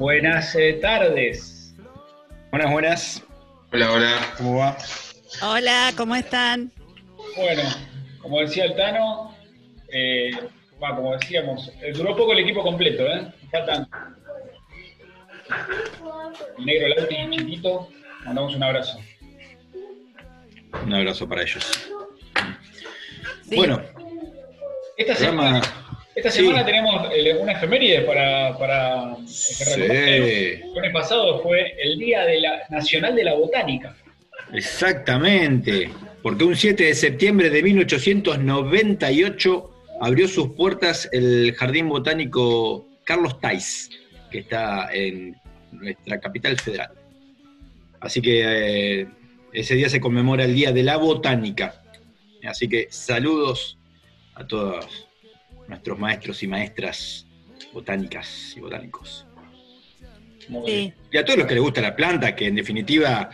Buenas eh, tardes. Buenas, buenas. Hola, hola. ¿Cómo va? Hola, ¿cómo están? Bueno, como decía el Tano, eh, va, como decíamos, eh, duró poco el equipo completo, ¿eh? Faltan el negro Lauti y Chiquito. Mandamos un abrazo. Un abrazo para ellos. Sí. Bueno, Esta semana, esta Sí. semana tenemos eh, una efeméride para, para. Sí. El lunes pasado fue el Día de la, Nacional de la Botánica. Exactamente. Porque un 7 de septiembre de 1898 abrió sus puertas el Jardín Botánico Carlos Tais, que está en nuestra capital federal. Así que eh, ese día se conmemora el Día de la Botánica. Así que saludos a todos nuestros maestros y maestras botánicas y botánicos. Muy Sí. bien. Y a todos los que les gusta la planta, que en definitiva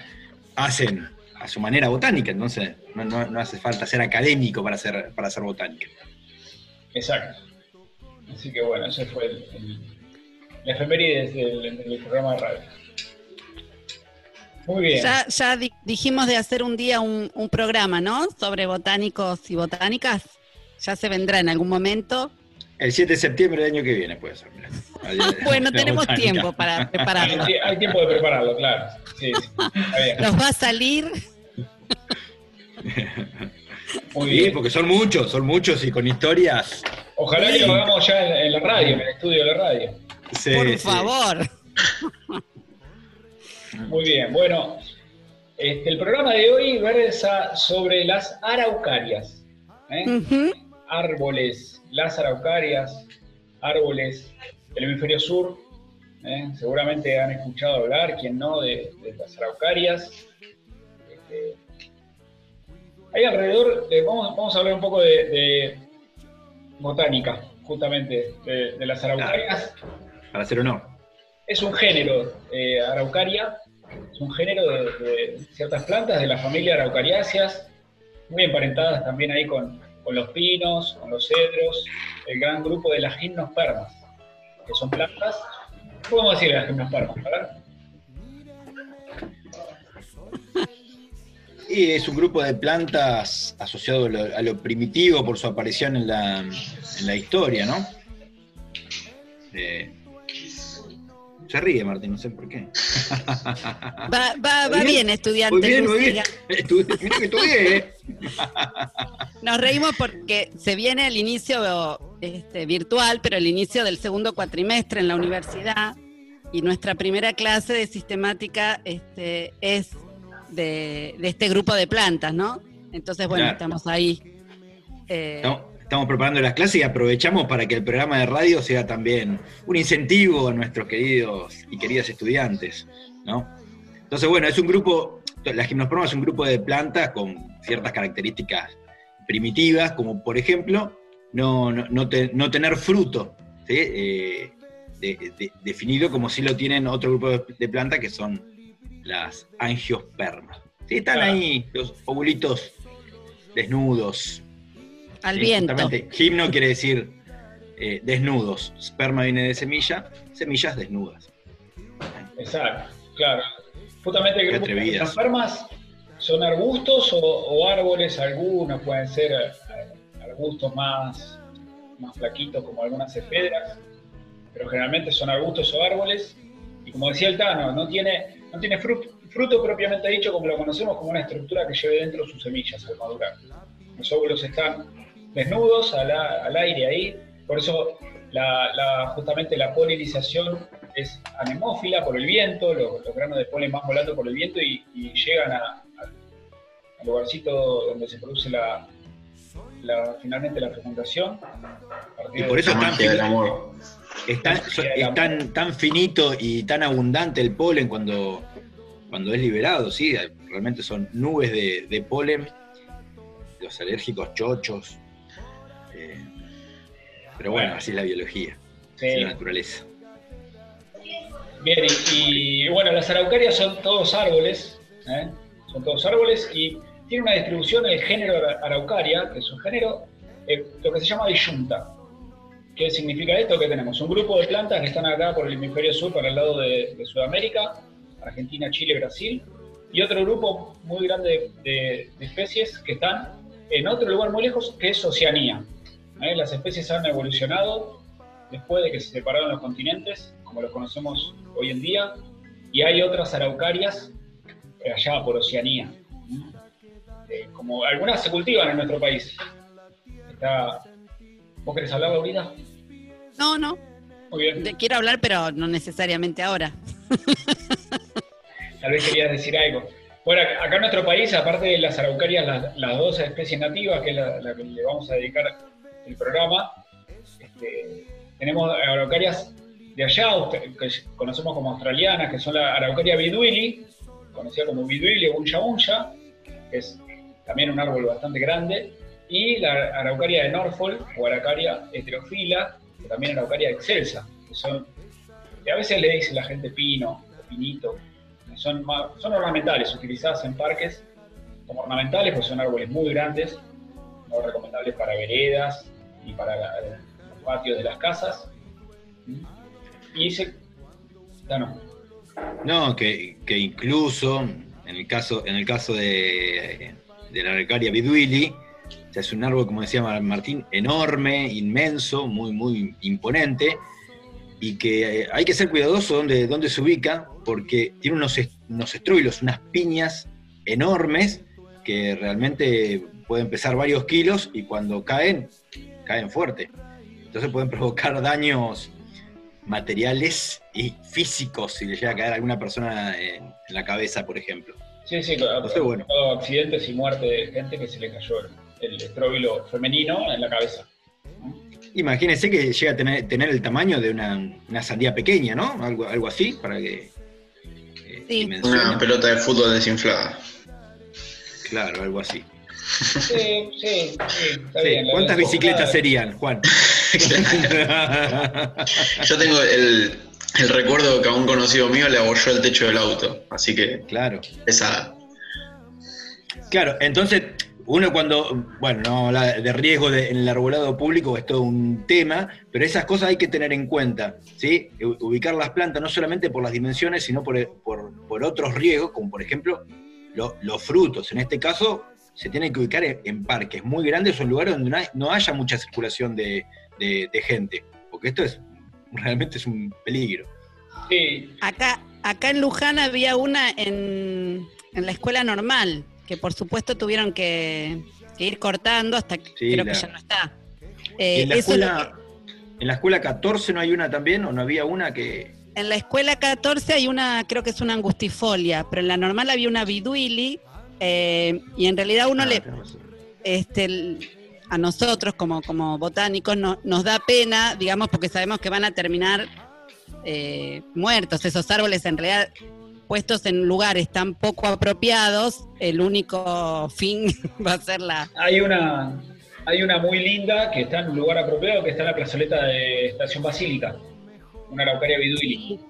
hacen a su manera botánica, entonces no, no- no hace falta ser académico para hacer, para hacer botánica. Exacto. Así que bueno, ese fue el, el- la efeméride del, del programa de radio. Muy bien. Ya, ya di- dijimos de hacer un día un, un programa, ¿no? Sobre botánicos y botánicas. Ya se vendrá en algún momento. El 7 de septiembre del año que viene puede ser. Bueno, tenemos botánica. tiempo para prepararlo. hay tiempo de prepararlo, claro. Sí. Nos va a salir. Muy Sí, bien. porque son muchos, son muchos y con historias. Ojalá que lo hagamos ya en, en la radio, en el estudio de la radio. Sí, Por sí. favor. Muy bien. Bueno, este, el programa de hoy versa sobre las araucarias. ¿eh? Árboles, las araucarias, árboles del hemisferio sur. ¿eh? Seguramente han escuchado hablar, quien no, de, de las araucarias. Este, hay alrededor, de- vamos, vamos a hablar un poco de, de botánica, justamente, de, de las araucarias. Para hacer honor. Es un género, eh, araucaria, es un género de, de ciertas plantas de la familia araucariáceas, muy emparentadas también ahí con, con los pinos, con los cedros, el gran grupo de las gimnospermas, que son plantas. ¿Qué podemos decir de las gimnospermas? A ver. Y es un grupo de plantas asociado a lo, a lo primitivo por su aparición en la, en la historia, ¿no? Eh, se ríe Martín, no sé por qué. Va, va, va bien. estudiante. Muy bien, muy bien. Estudié, mirá que estudié, ¿eh? Nos reímos porque se viene el inicio este, virtual, pero el inicio del segundo cuatrimestre en la universidad y nuestra primera clase de sistemática este, es de, de este grupo de plantas, ¿no? Entonces, bueno, Claro. estamos ahí. eh, Estamos, estamos preparando las clases y aprovechamos para que el programa de radio sea también un incentivo a nuestros queridos y queridas estudiantes, ¿no? Entonces, bueno, es un grupo, la gimnosperma es un grupo de plantas con ciertas características primitivas, como por ejemplo, no, no, no te- no tener fruto, ¿sí? Eh, de- de- definido como si lo tienen otro grupo de, de plantas que son las angiospermas. ¿sí? Están Claro. ahí los ovulitos desnudos, al Sí, viento. justamente. Gimno quiere decir eh, desnudos. Sperma viene de semilla, semillas desnudas. Exacto, claro. Justamente el Qué grupo de atrevidas. gimnospermas son arbustos o, o árboles, algunos pueden ser eh, arbustos más, más flaquitos como algunas cefedras, pero generalmente son arbustos o árboles. Y como decía el Tano, no tiene, no tiene fruto, fruto propiamente dicho como lo conocemos, como una estructura que lleve dentro sus semillas al madurar. Los óvulos están desnudos al, a- al aire ahí, por eso la- la- justamente la polinización es anemófila por el viento, los, los granos de polen van volando por el viento y, y llegan a- al- al lugarcito donde se produce la, la, finalmente la fecundación. Y por eso es tan, es tan, tan, finito y tan abundante el polen cuando, cuando es liberado, ¿sí? Realmente son nubes de, polen, los alérgicos chochos. Pero bueno, así es la biología, así es la naturaleza. Bien, y, bueno, las araucarias son todos árboles, ¿eh? son todos árboles y tiene una distribución el género araucaria, que es un género, eh, lo que se llama disyunta. ¿Qué significa esto? Que tenemos un grupo de plantas que están acá por el hemisferio sur, para el lado de, Sudamérica, Argentina, Chile, Brasil, y otro grupo muy grande de, especies que están en otro lugar muy lejos, que es Oceanía. ¿Eh? Las especies han evolucionado después de que se separaron los continentes, como los conocemos hoy en día, y hay otras araucarias allá por Oceanía. Eh, como algunas se cultivan en nuestro país. Está, ¿Vos querés hablar, Laurita? No, no. Muy bien. Te quiero hablar, pero no necesariamente ahora. Tal vez querías decir algo. Bueno, acá en nuestro país, aparte de las araucarias, las, dos especies nativas, que es la, que le vamos a dedicar el programa, este, tenemos araucarias de allá, que conocemos como australianas, que son la araucaria biduili, conocida como biduili o uncha uncha, que es también un árbol bastante grande, y la araucaria de Norfolk o araucaria heterofila, que también araucaria excelsa, que son, que a veces le dice la gente pino o pinito, son, son ornamentales, utilizadas en parques como ornamentales, porque son árboles muy grandes, no recomendables para veredas y para los patios de las casas. Y ese, no. No, que, que incluso en el caso, en el caso de de la araucaria biduili. es un árbol, como decía Martín, enorme, inmenso, muy, muy imponente, y que eh, hay que ser cuidadoso donde, donde se ubica, porque tiene unos, unos estruilos, unas piñas enormes, que realmente pueden pesar varios kilos y cuando caen, caen fuerte. Entonces pueden provocar daños materiales y físicos si le llega a caer a alguna persona en la cabeza, por ejemplo. Sí, sí, Entonces, bueno. accidentes y muerte de gente que se le cayó el, estróbilo femenino en la cabeza. Imagínese que llega a tener, tener el tamaño de una, sandía pequeña, ¿no? Algo, algo así, para que. Eh, una pelota de fútbol desinflada. Claro, algo así. Sí, sí, sí. ¿Cuántas bicicletas serían, Juan? Yo tengo el, el recuerdo que a un conocido mío le abolló el techo del auto. Así que. Claro. Esa. Claro, entonces uno cuando, bueno, no de riesgo en el arbolado público es todo un tema, pero esas cosas hay que tener en cuenta, ¿sí? Ubicar las plantas no solamente por las dimensiones, sino por, por, otros riesgos, como por ejemplo los frutos. En este caso, se tienen que ubicar en, parques muy grandes o en lugares donde no, haya mucha circulación de, de gente, porque esto es realmente es un peligro. Acá, acá en Luján había una en, la escuela normal, que por supuesto tuvieron que, ir cortando hasta que creo que ya no está. Eh, ¿En, la escuela, ¿En la escuela 14 no hay una también o no había una que...? En la escuela 14 hay una, creo que es una angustifolia, pero en la normal había una biduili eh, y en realidad uno ah, le... Este, a nosotros como, como botánicos no, nos da pena, digamos, porque sabemos que van a terminar eh, muertos, esos árboles en realidad puestos en lugares tan poco apropiados, el único fin va a ser la... Hay una, hay una muy linda que está en un lugar apropiado, que está en la plazoleta de Estación Basílica, una araucaria biduili.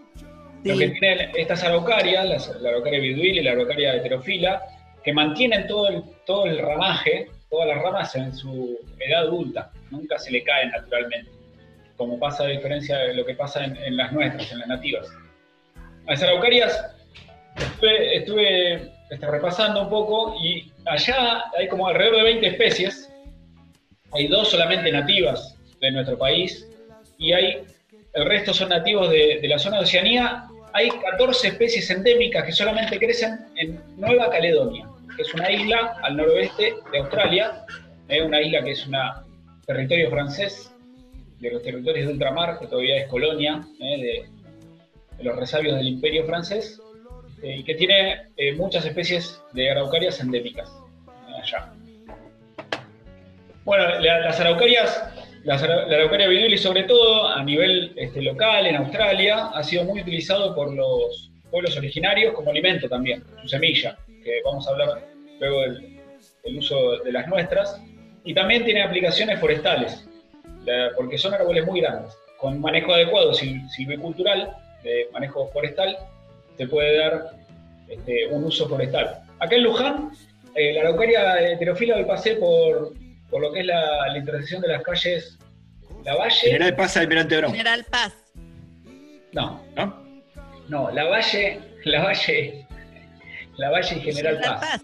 Lo que tienen estas araucarias, la araucaria biduili y la araucaria heterofila, que mantienen todo el, todo el ramaje todas las ramas en su edad adulta, nunca se le caen naturalmente, como pasa a diferencia de lo que pasa en, las nuestras, en las nativas. Las araucarias estuve, este, repasando un poco y allá hay como alrededor de 20 especies, hay dos solamente nativas de nuestro país y hay, el resto son nativos de, de la zona de Oceanía, hay 14 especies endémicas que solamente crecen en Nueva Caledonia es una isla al noroeste de Australia, es una isla que es un territorio francés, de los territorios de ultramar, que todavía es colonia ¿eh? de, los resabios del imperio francés, eh, y que tiene eh, muchas especies de araucarias endémicas allá. Bueno, la- las araucarias, ara- la araucaria viduli sobre todo a nivel este, local en Australia ha sido muy utilizado por los pueblos originarios como alimento también, su semilla, que vamos a hablar luego del, del uso de las nuestras, y también tiene aplicaciones forestales, la- porque son árboles muy grandes. Con manejo adecuado sil- silvicultural, de manejo forestal, se puede dar este, un uso forestal. Acá en Luján, eh, la araucaria heterofila hoy pasé por, por lo que es la, la intersección de las calles La Valle. General Paz Almirante Brown, General Paz. No, ¿no? no, La Valle, La Valle, La Valle y General Paz.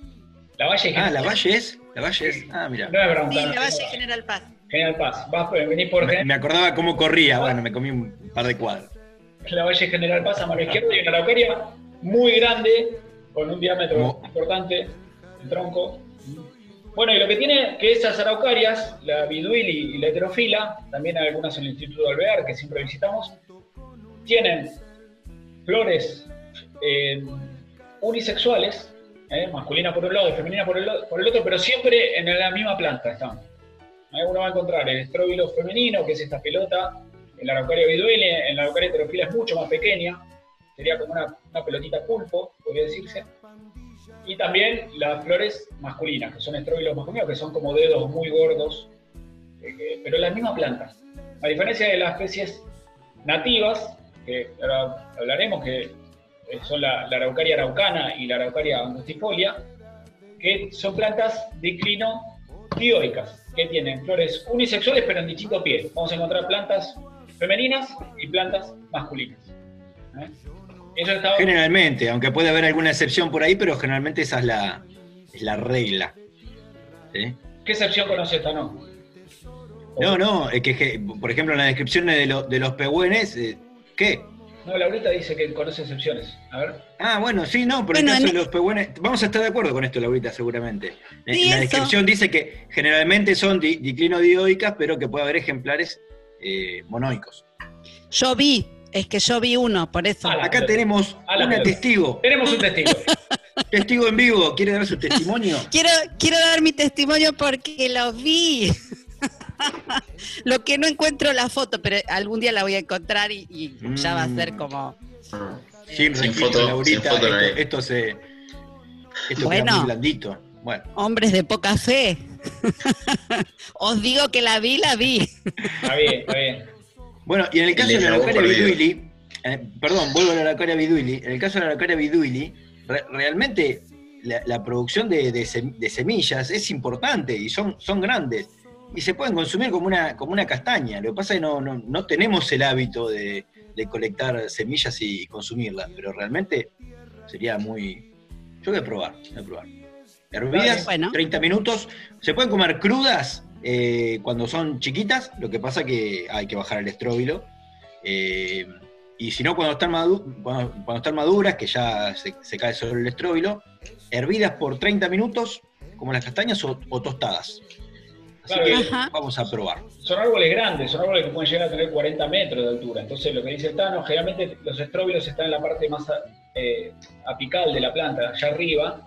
La Valle y Ah, General la Valle es. La Valle es. Ah, mira. No es Brown Sí, la Valle no, General Paz. General Paz. Vas, venís por Me, me acordaba cómo corría. Bueno, me comí un par de cuadros. la Valle General Paz a mano izquierda y una araucaria muy grande, con un diámetro importante, el tronco. Bueno, y lo que tiene que esas araucarias, la biduili y la heterofila, también hay algunas en el Instituto de Alvear, que siempre visitamos, tienen flores eh, unisexuales, eh, masculina por un lado y femenina por el, el otro, pero siempre en la misma planta están. Eh, Uno va a encontrar el estróbilo femenino, que es esta pelota, en la araucaria biduili, en la araucaria heterofila es mucho más pequeña, sería como una, pelotita pulpo, podría decirse. Y también las flores masculinas, que son estróbilos masculinos, que son como dedos muy gordos, eh, pero en la misma planta. A diferencia de las especies nativas, que ahora hablaremos, que son la, la araucaria araucana y la araucaria angustifolia, que son plantas diclino dioicas, que tienen flores unisexuales pero en distinto pie. Vamos a encontrar plantas femeninas y plantas masculinas. ¿eh? Eso. Generalmente, aunque puede haber alguna excepción por ahí, pero generalmente esa es la, es la regla. ¿Sí? ¿Qué excepción conoce esta no? No, no, es que, por ejemplo, en la descripción de, lo- de los pehuenes, eh, ¿qué? No, Laurita dice que conoce excepciones. A ver. Ah, bueno, sí, no, por Bueno, el caso en- de los pehuenes, vamos a estar de acuerdo con esto, Laurita, seguramente. En Sí, la eso. descripción dice que generalmente son di- diclinodioicas, pero que puede haber ejemplares eh, monoicos. Yo vi, es que yo vi uno, por eso. Ah, Acá tenemos pelota. testigo, Tenemos un testigo. testigo en vivo, ¿quiere dar su testimonio? Quiero, quiero dar mi testimonio porque lo vi. Lo que no encuentro la foto, pero algún día la voy a encontrar y, y ya va a ser Mm. como. Sin, Sin foto, Laurita, sin foto no esto, hay. esto se. Esto Bueno. queda muy blandito. Bueno, Hombres de poca fe. Os digo que la vi, la vi. Está bien, está bien. bueno, y en el caso de la araucaria biduili, eh, perdón, vuelvo a la araucaria biduili, en el caso de la araucaria biduili, re- realmente la, la producción de, de sem- de semillas es importante y son, son grandes. Y se pueden consumir como una, como una castaña. Lo que pasa es que no, no, no tenemos el hábito de, de colectar semillas y consumirlas, pero realmente sería muy... Yo voy a probar, voy a probar. Hervidas, Bueno. 30 minutos. Se pueden comer crudas eh, cuando son chiquitas, lo que pasa que hay que bajar el estróbilo. Eh, y si no, cuando están, madu- cuando, cuando están maduras, que ya se, se cae sobre el estróbilo, hervidas por 30 minutos, como las castañas, o, o tostadas. Así Claro, que Ajá. vamos a probar. Son árboles grandes, son árboles que pueden llegar a tener 40 metros de altura. Entonces, lo que dice el Tano, generalmente los estróbilos están en la parte más eh, apical de la planta, allá arriba.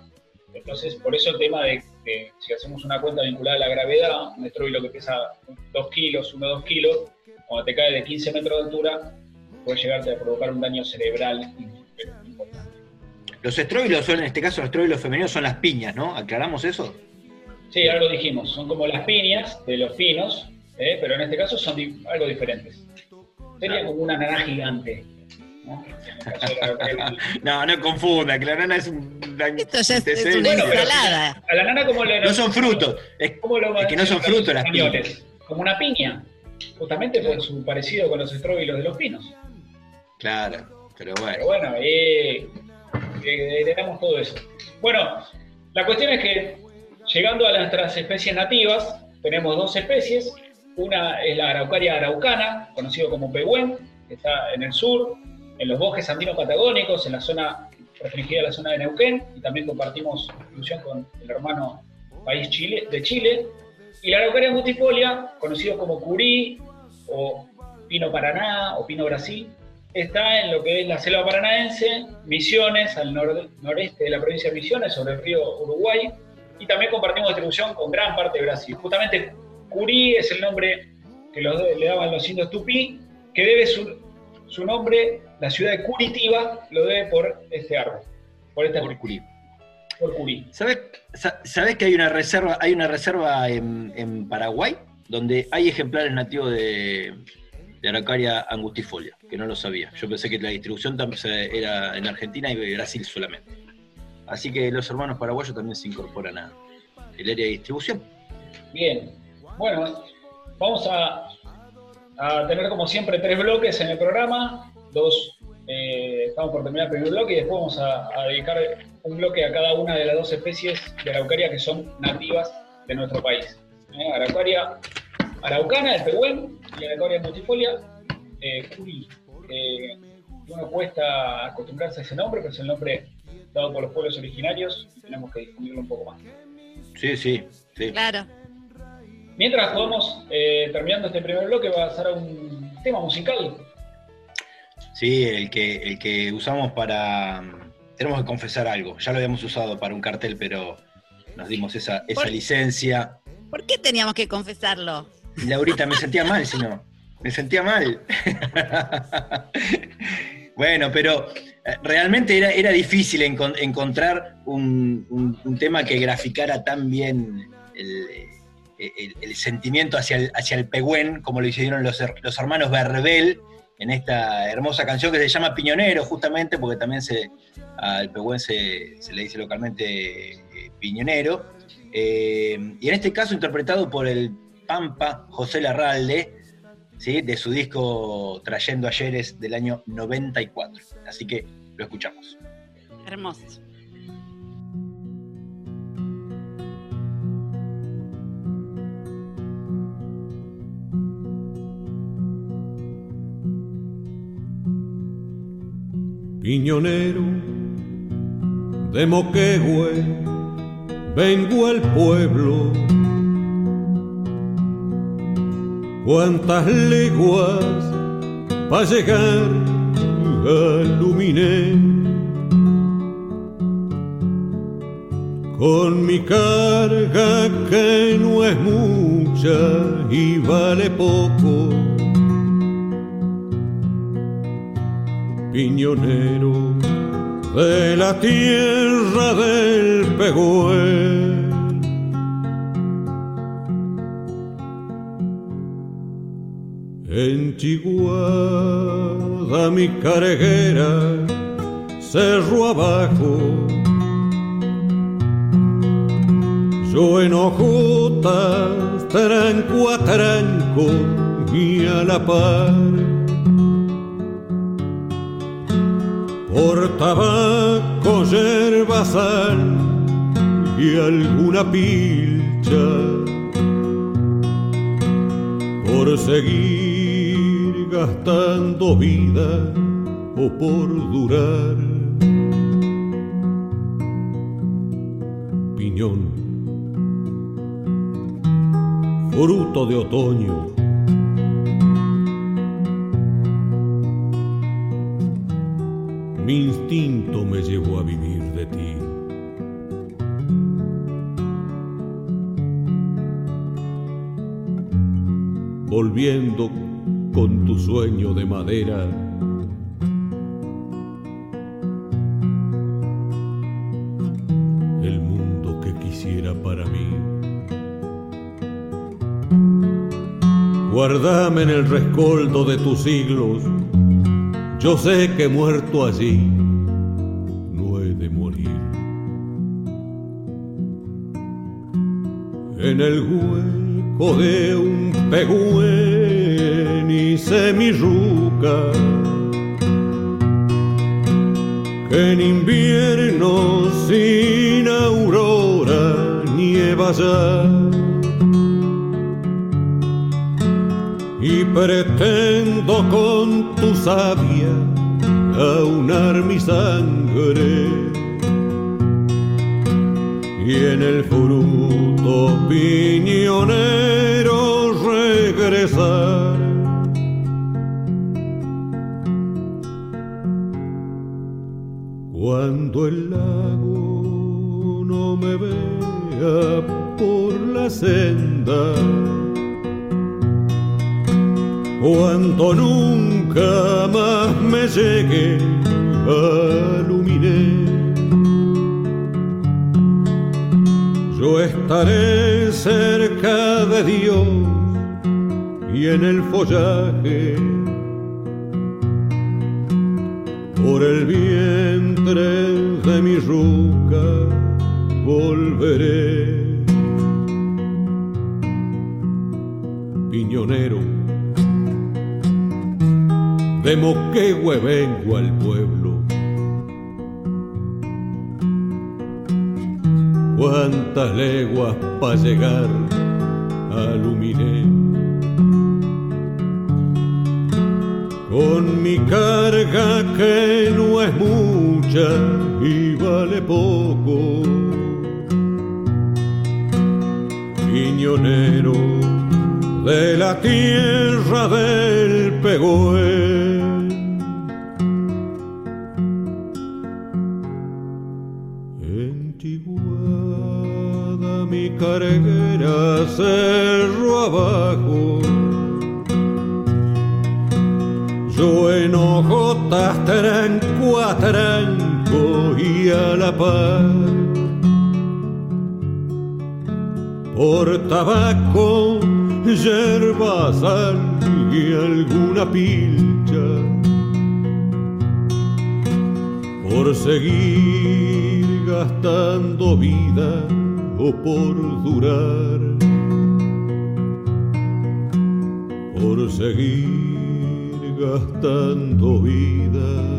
Entonces, por eso el tema de que si hacemos una cuenta vinculada a la gravedad, un estróbilo que pesa 2 kilos, 1 2 kilos, cuando te cae de 15 metros de altura, puede llegarte a provocar un daño cerebral importante. Los estróbilos son, en este caso, los estróbilos femeninos son las piñas, ¿no? ¿Aclaramos eso? Sí, algo dijimos, son como las piñas de los pinos, ¿eh? pero en este caso son di- algo diferentes. Sería como una naranja gigante. ¿no? No, no confunda, que la nana es un... Esto ya es, es una Bueno, ensalada. A la nana como le No son frutos. Es, ¿cómo lo es que no son frutos las españoles? Como una piña, justamente por su parecido con los estróbilos de los pinos. claro, pero bueno. Pero bueno, eh, eh, heredamos todo eso. Bueno, la cuestión es que llegando a nuestras especies nativas, tenemos dos especies. Una es la araucaria araucana, conocido como pehuen, que está en el sur, en los bosques andino-patagónicos, en la zona restringida a la zona de Neuquén, y también compartimos inclusión con el hermano país Chile, de Chile. Y la araucaria multifolia, conocido como curí, o pino paraná, o pino brasil, está en lo que es la selva paranaense, Misiones, al nor- noreste de la provincia de Misiones, sobre el río Uruguay, y también compartimos distribución con gran parte de Brasil. Justamente Curí es el nombre que le daban los indios tupí, que debe su, su, nombre, la ciudad de Curitiba, lo debe por este árbol, por este por Curí. Por Curí. ¿Sabes, ¿Sabes, que hay una reserva, hay una reserva en, en Paraguay donde hay ejemplares nativos de, de Araucaria angustifolia, que no lo sabía. Yo pensé que la distribución era en Argentina y Brasil solamente. Así que los hermanos paraguayos también se incorporan a el área de distribución. Bien, bueno, vamos a, tener como siempre tres bloques en el programa, dos, eh, estamos por terminar el primer bloque y después vamos a, dedicar un bloque a cada una de las dos especies de araucaria que son nativas de nuestro país. ¿Eh? Araucaria araucana, el pehuen, y Araucaria multifolia, eh. Eh, uno cuesta acostumbrarse a ese nombre, pero es el nombre dado por los pueblos originarios tenemos que difundirlo un poco más. Sí, sí, sí. Claro. Mientras podemos, eh, terminando este primer bloque, va a pasar a un tema musical. Sí, el que, el que usamos para... Tenemos que confesar algo. Ya lo habíamos usado para un cartel, pero nos dimos esa, esa licencia. ¿Por qué teníamos que confesarlo? Laurita, me sentía mal, si no. Me sentía mal. bueno, pero realmente era, era difícil encontrar un, tema que graficara tan bien el, sentimiento hacia el, hacia el pegüén, como lo hicieron los, los, hermanos Verbel en esta hermosa canción que se llama Piñonero, justamente, porque también se, al pegüén se, le dice localmente eh, piñonero. Eh, y en este caso interpretado por el Pampa José Larralde, ¿sí? de su disco Trayendo Ayeres del año 94. Así que lo escuchamos. Hermoso. Piñonero de Moquehue, vengo al pueblo cuántas leguas para llegar a Luminé. Con mi carga que no es mucha y vale poco. Piñonero de la tierra del Pegüe En Chiguada mi carguera, cerro abajo. Yo en ojotas, tranco a tranco y a la par. Por tabaco, yerba, sal y alguna pilcha. Por seguir gastando vida o por durar. Piñón, fruto de otoño. Mi instinto me llevó a vivir de ti. volviendo con tu sueño de madera. El mundo que quisiera para mí. Guardame en el rescoldo de tus siglos. Yo sé que muerto allí no he de morir. En el hueco de un pegüe ni semirruca, que en invierno sin aurora nieva ya. Y pretendo con tu sabia aunar mi sangre y en el fruto piñonero regresar. Senda, cuando nunca más me llegue aluminé. Yo estaré cerca de Dios y en el follaje por el vientre de mi ruca volveré. De Moquegüe vengo al pueblo. Cuántas leguas para llegar a Luminé. con mi carga que no es mucha y vale poco. De la tierra del Pegüe. Entiguada mi carguera cerro abajo yo en hojotas tranco a tranco y a la par. Por tabaco, yerba, sal y alguna pilcha. Por seguir gastando vida o por durar. Por seguir gastando vida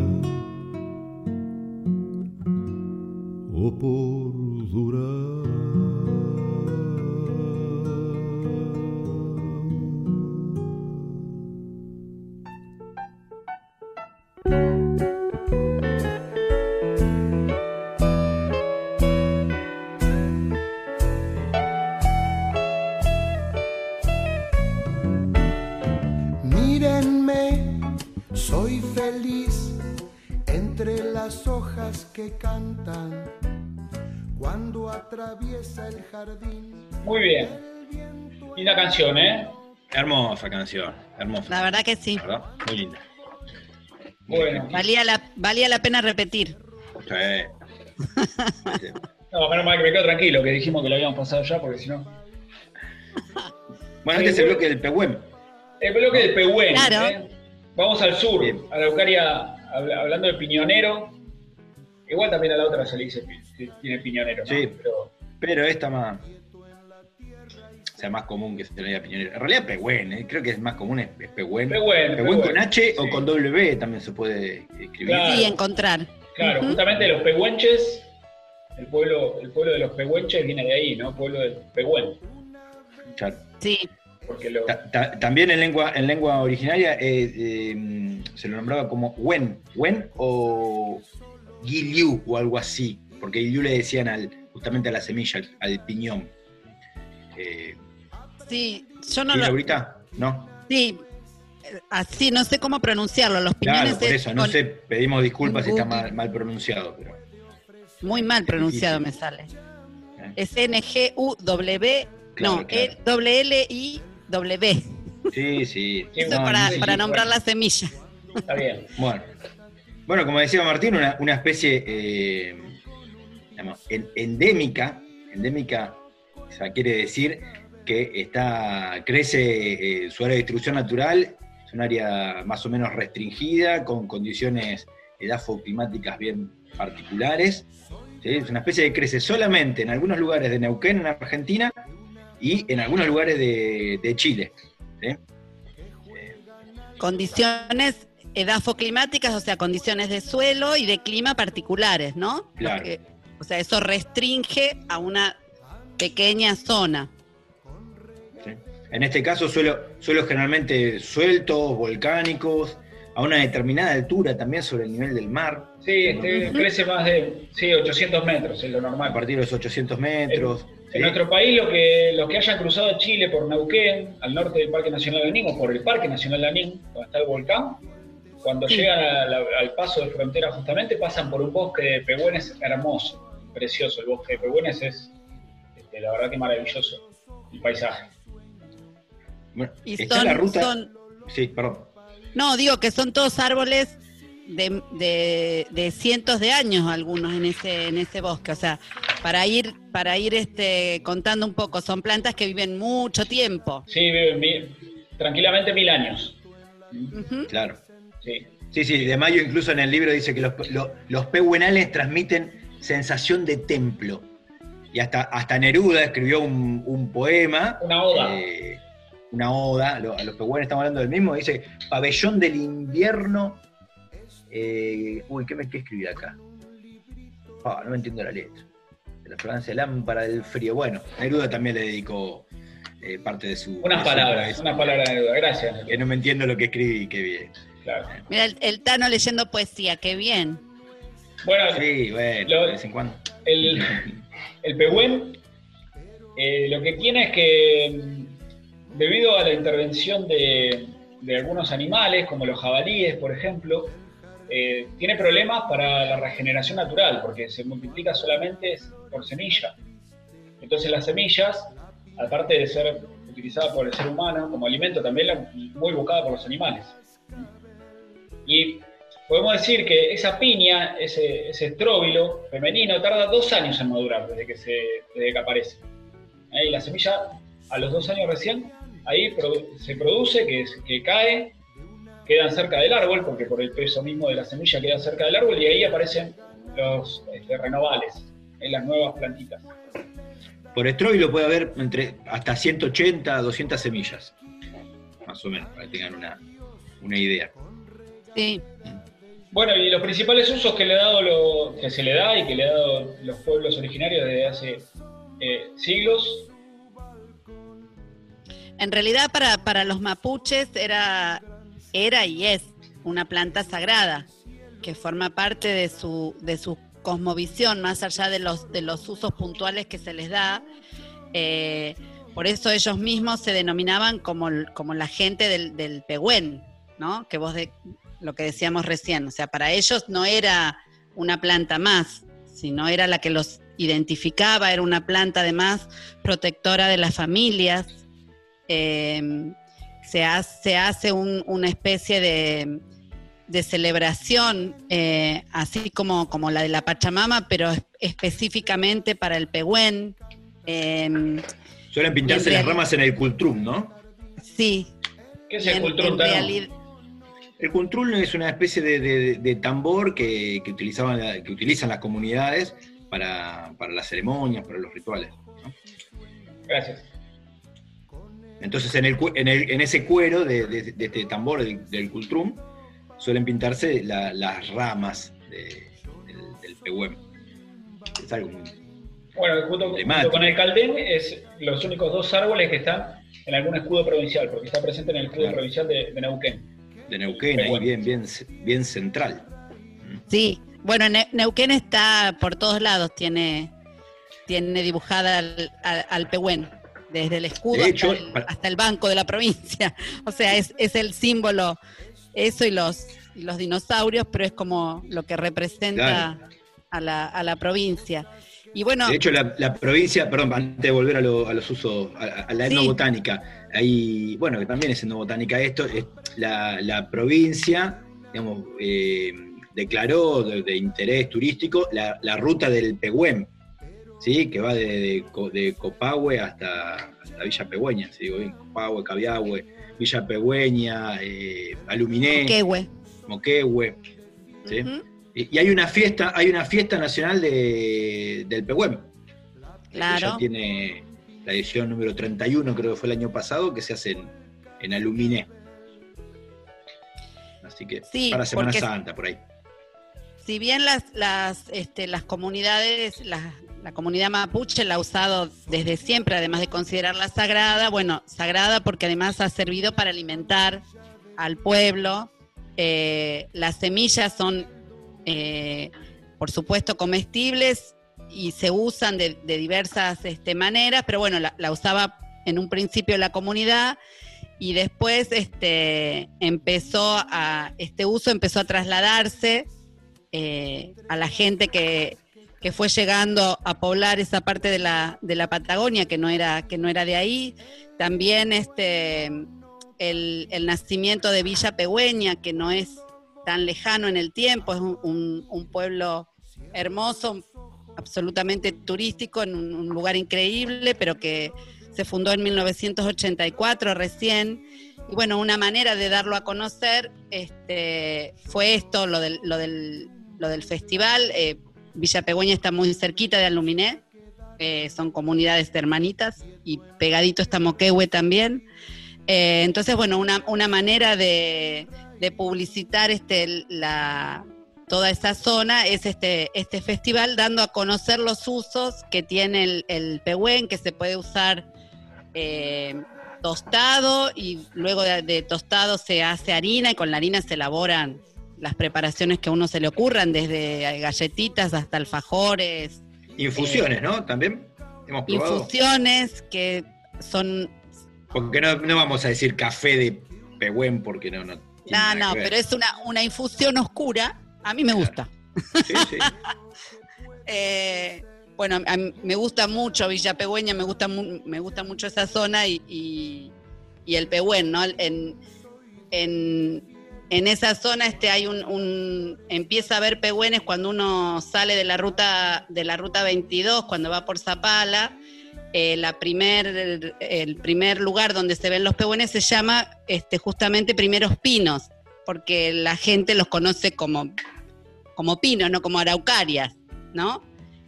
que cantan cuando atraviesa el jardín. Muy bien. Linda canción, ¿eh? Hermosa canción, hermosa. La verdad que sí. ¿verdad? Muy linda. Bueno. Valía la, valía la pena repetir. Sí. No, menos mal que me quedo tranquilo, que dijimos que lo habíamos pasado ya, porque si no. Bueno, este es el bloque del Pehuen. El bloque del Pehuen. Claro. ¿eh? Vamos al sur, Bien. a la Eucaria, habla- hablando de piñonero. Igual también a la otra se le dice pi- que tiene piñonero, ¿no? Sí. Pero Pero esta más. O sea, más común que se le diga piñonero. En realidad, Pehuen, ¿eh? creo que es más común es, es Pehuen. Pehuen, Pehuen Pehuen, con H o con W también se puede escribir. Claro. Sí, encontrar. Claro, justamente los pehuenches, el pueblo, el pueblo de los pehuenches viene de ahí, ¿no? Pueblo del pehuen. Claro. Sí, Porque lo, Ta- ta- también en lengua, en lengua originaria eh, eh, se lo nombraba como Wen, Wen o Guiliu o algo así, porque Guiliu le decían al, justamente a la semilla, al, al piñón. Eh, sí. Yo no ¿sí, lo. Laurita? ¿No? Sí. eh, Así, no sé cómo pronunciarlo. Los piñones Claro, por es eso, no con- sé, pedimos disculpas si está mal, mal pronunciado, pero Muy mal pronunciado me sale. ¿eh? Es N-G-U-W. Claro, no, claro. el doble L-I-W. Sí, sí. Eso para, para nombrar la semilla. está bien. Bueno, bueno como decía Martín, una, especie eh, endémica, endémica, quiere decir que está, crece eh, su área de distribución natural, es un área más o menos restringida, con condiciones edafoclimáticas bien particulares. Es una especie que crece solamente en algunos lugares de Neuquén, en Argentina, y en algunos lugares de, Chile. ¿sí? Condiciones edafoclimáticas, o sea, condiciones de suelo y de clima particulares, ¿no? Claro. Que- o sea, eso restringe a una pequeña zona. ¿sí? En este caso, suelo- suelos generalmente sueltos, volcánicos, a una determinada altura también sobre el nivel del mar, Sí, este, crece más de sí, 800 metros, es lo a normal. partir de los 800 metros. ¿sí? En nuestro país, lo que, los que hayan cruzado Chile por Neuquén, al norte del Parque Nacional de Anín, o por el Parque Nacional de Anín, donde está el volcán, cuando Sí. llegan a la- al paso de frontera justamente, pasan por un bosque de pehuenes hermoso, precioso. El bosque de pehuenes es, este, la verdad que maravilloso, el paisaje. Bueno, Y está son, la ruta. son Sí, perdón. No, digo que son todos árboles de, de- de cientos de años algunos en ese, en ese bosque. O sea, para ir, para ir este, contando un poco, son plantas que viven mucho tiempo. Sí, viven mil- tranquilamente mil años. Claro. Sí. Sí, sí, de Mayo incluso en el libro dice que los, lo- los pehuenales transmiten sensación de templo. Y hasta, hasta Neruda escribió un, un poema. Una oda. eh, una oda, lo- a los pehuenes estamos hablando del mismo, dice, pabellón del invierno. eh, uy, ¿qué me qué escribí acá? Ah, no me entiendo la letra. De la Francia, lámpara del frío. Bueno, Neruda también le dedicó eh, parte de su... Unas palabras, unas palabras de duda. Gracias. Que no me entiendo lo que escribí, qué bien. Claro. Mira, el, el Tano leyendo poesía, qué bien. Bueno, Sí, bueno, Lo- de vez en cuando. el, el pehuen eh, lo que tiene es que mm, debido a la intervención de, de algunos animales, como los jabalíes, por ejemplo, eh, tiene problemas para la regeneración natural, porque se multiplica solamente por semilla. Entonces las semillas, aparte de ser utilizadas por el ser humano como alimento, también la, muy buscada por los animales. Y podemos decir que esa piña, ese, estróbilo femenino, tarda dos años en madurar desde que, se, desde que aparece. ¿Eh? Y la semilla, a los dos años recién, ahí se produce, que, es- que cae, quedan cerca del árbol, porque por el peso mismo de la semilla queda cerca del árbol, y ahí aparecen los este, renovales, en las nuevas plantitas. Por estróbilo puede haber entre hasta 180 a 200 semillas. Más o menos, para que tengan una, una idea. Sí. Bueno, y los principales usos que le ha dado lo, que se le da y que le ha dado los pueblos originarios desde hace eh, siglos, En realidad para, para los mapuches era, era y es una planta sagrada que forma parte de su, de su cosmovisión, más allá de los, de los usos puntuales que se les da. Eh, por eso ellos mismos se denominaban como, como la gente del, del pehuen, ¿no? Que vos de, lo que decíamos recién. O sea, para ellos no era una planta más, sino era la que los identificaba, era una planta además protectora de las familias. Eh, se hace, se hace un- una especie de, de celebración, eh, así como, como la de la Pachamama, pero es- específicamente para el Pehuen. Eh, Suelen pintarse las ramas en el cultrum, ¿no? sí, ¿qué es el en- en realidad- El cultrul es una especie de, de- de tambor que, que utilizaban, la- que utilizan las comunidades para, para las ceremonias, para los rituales. ¿no? Gracias. Entonces, en, el, en, el- en ese cuero de, de- este tambor del, del cultrum suelen pintarse la- las ramas de- del, del pehuem. Es algo muy. Bueno, junto, junto con el caldén es los únicos dos árboles que están en algún escudo provincial, porque está presente en el escudo Claro. provincial de, de Neuquén. De Neuquén, ahí bien, bien, bien central. sí. Bueno, Ne- Neuquén está por todos lados, tiene, tiene dibujada al, al, al Pehuen, desde el escudo De hecho, hasta, el, para- hasta el banco de la provincia. O sea, es, es el símbolo, eso y los, y los dinosaurios, pero es como lo que representa a, la, a la provincia. Y bueno, De hecho, la, la provincia, perdón, antes de volver a, lo- a los usos, a, a la Sí. etnobotánica, ahí, bueno, que también es etnobotánica esto, es la, la provincia, digamos, eh, declaró de, de interés turístico la, la ruta del Pehuen, ¿sí? que va de, de de Copahue hasta, hasta Villa Pehuen, si digo bien, Copahue, Cabiahue, Villa Pehuen, eh, Aluminé, Quehue. Moquehue, ¿sí? Y y hay una fiesta, hay una fiesta nacional de, del que Claro. ya tiene la edición número 31, creo que fue el año pasado, que se hace en, en Aluminé. Así que Sí, para Semana Santa, por ahí. si bien las, las, este, las comunidades, la, la comunidad mapuche la ha usado desde siempre, además de considerarla sagrada, bueno, sagrada porque además ha servido para alimentar al pueblo. Eh, las semillas son, eh, por supuesto, comestibles y se usan de, diversas este, maneras, pero bueno, la, usaba en un principio la comunidad y después este, empezó a, este uso empezó a trasladarse eh, a la gente que, que fue llegando a poblar esa parte de la, de la Patagonia que no era, que no era de ahí. También este, el, nacimiento de Villa Pegüeña, que no es tan lejano en el tiempo, es un, pueblo hermoso, absolutamente turístico, en un, lugar increíble, pero que se fundó en 1984 recién. Y bueno, una manera de darlo a conocer este, fue esto, lo del, lo del, lo del festival. Eh, Villa Pegüeña está muy cerquita de Aluminé, eh, son comunidades hermanitas, y pegadito está Moquehue también. Eh, entonces, bueno, una, manera de, publicitar este, la, toda esa zona es este, este festival, dando a conocer los usos que tiene el, el pehuen, que se puede usar eh, tostado y luego de, tostado se hace harina y con la harina se elaboran las preparaciones que a uno se le ocurran, desde galletitas hasta alfajores. Infusiones, ¿no? También hemos probado. Infusiones que son... Porque no, vamos a decir café de pehuen porque no... No, no, no pero es una, una infusión oscura. A mí me gusta. Sí, sí. Eh, bueno, me gusta mucho Villa Pehuen, me gusta, me gusta mucho esa zona y, y, el Pehuen, ¿no? En, en, en esa zona este hay un, empieza a haber pehúenes cuando uno sale de la ruta de la ruta 22 cuando va por Zapala eh, la primer, el primer lugar donde se ven los pehúenes se llama este, justamente Primeros Pinos porque la gente los conoce como como pinos no como araucarias no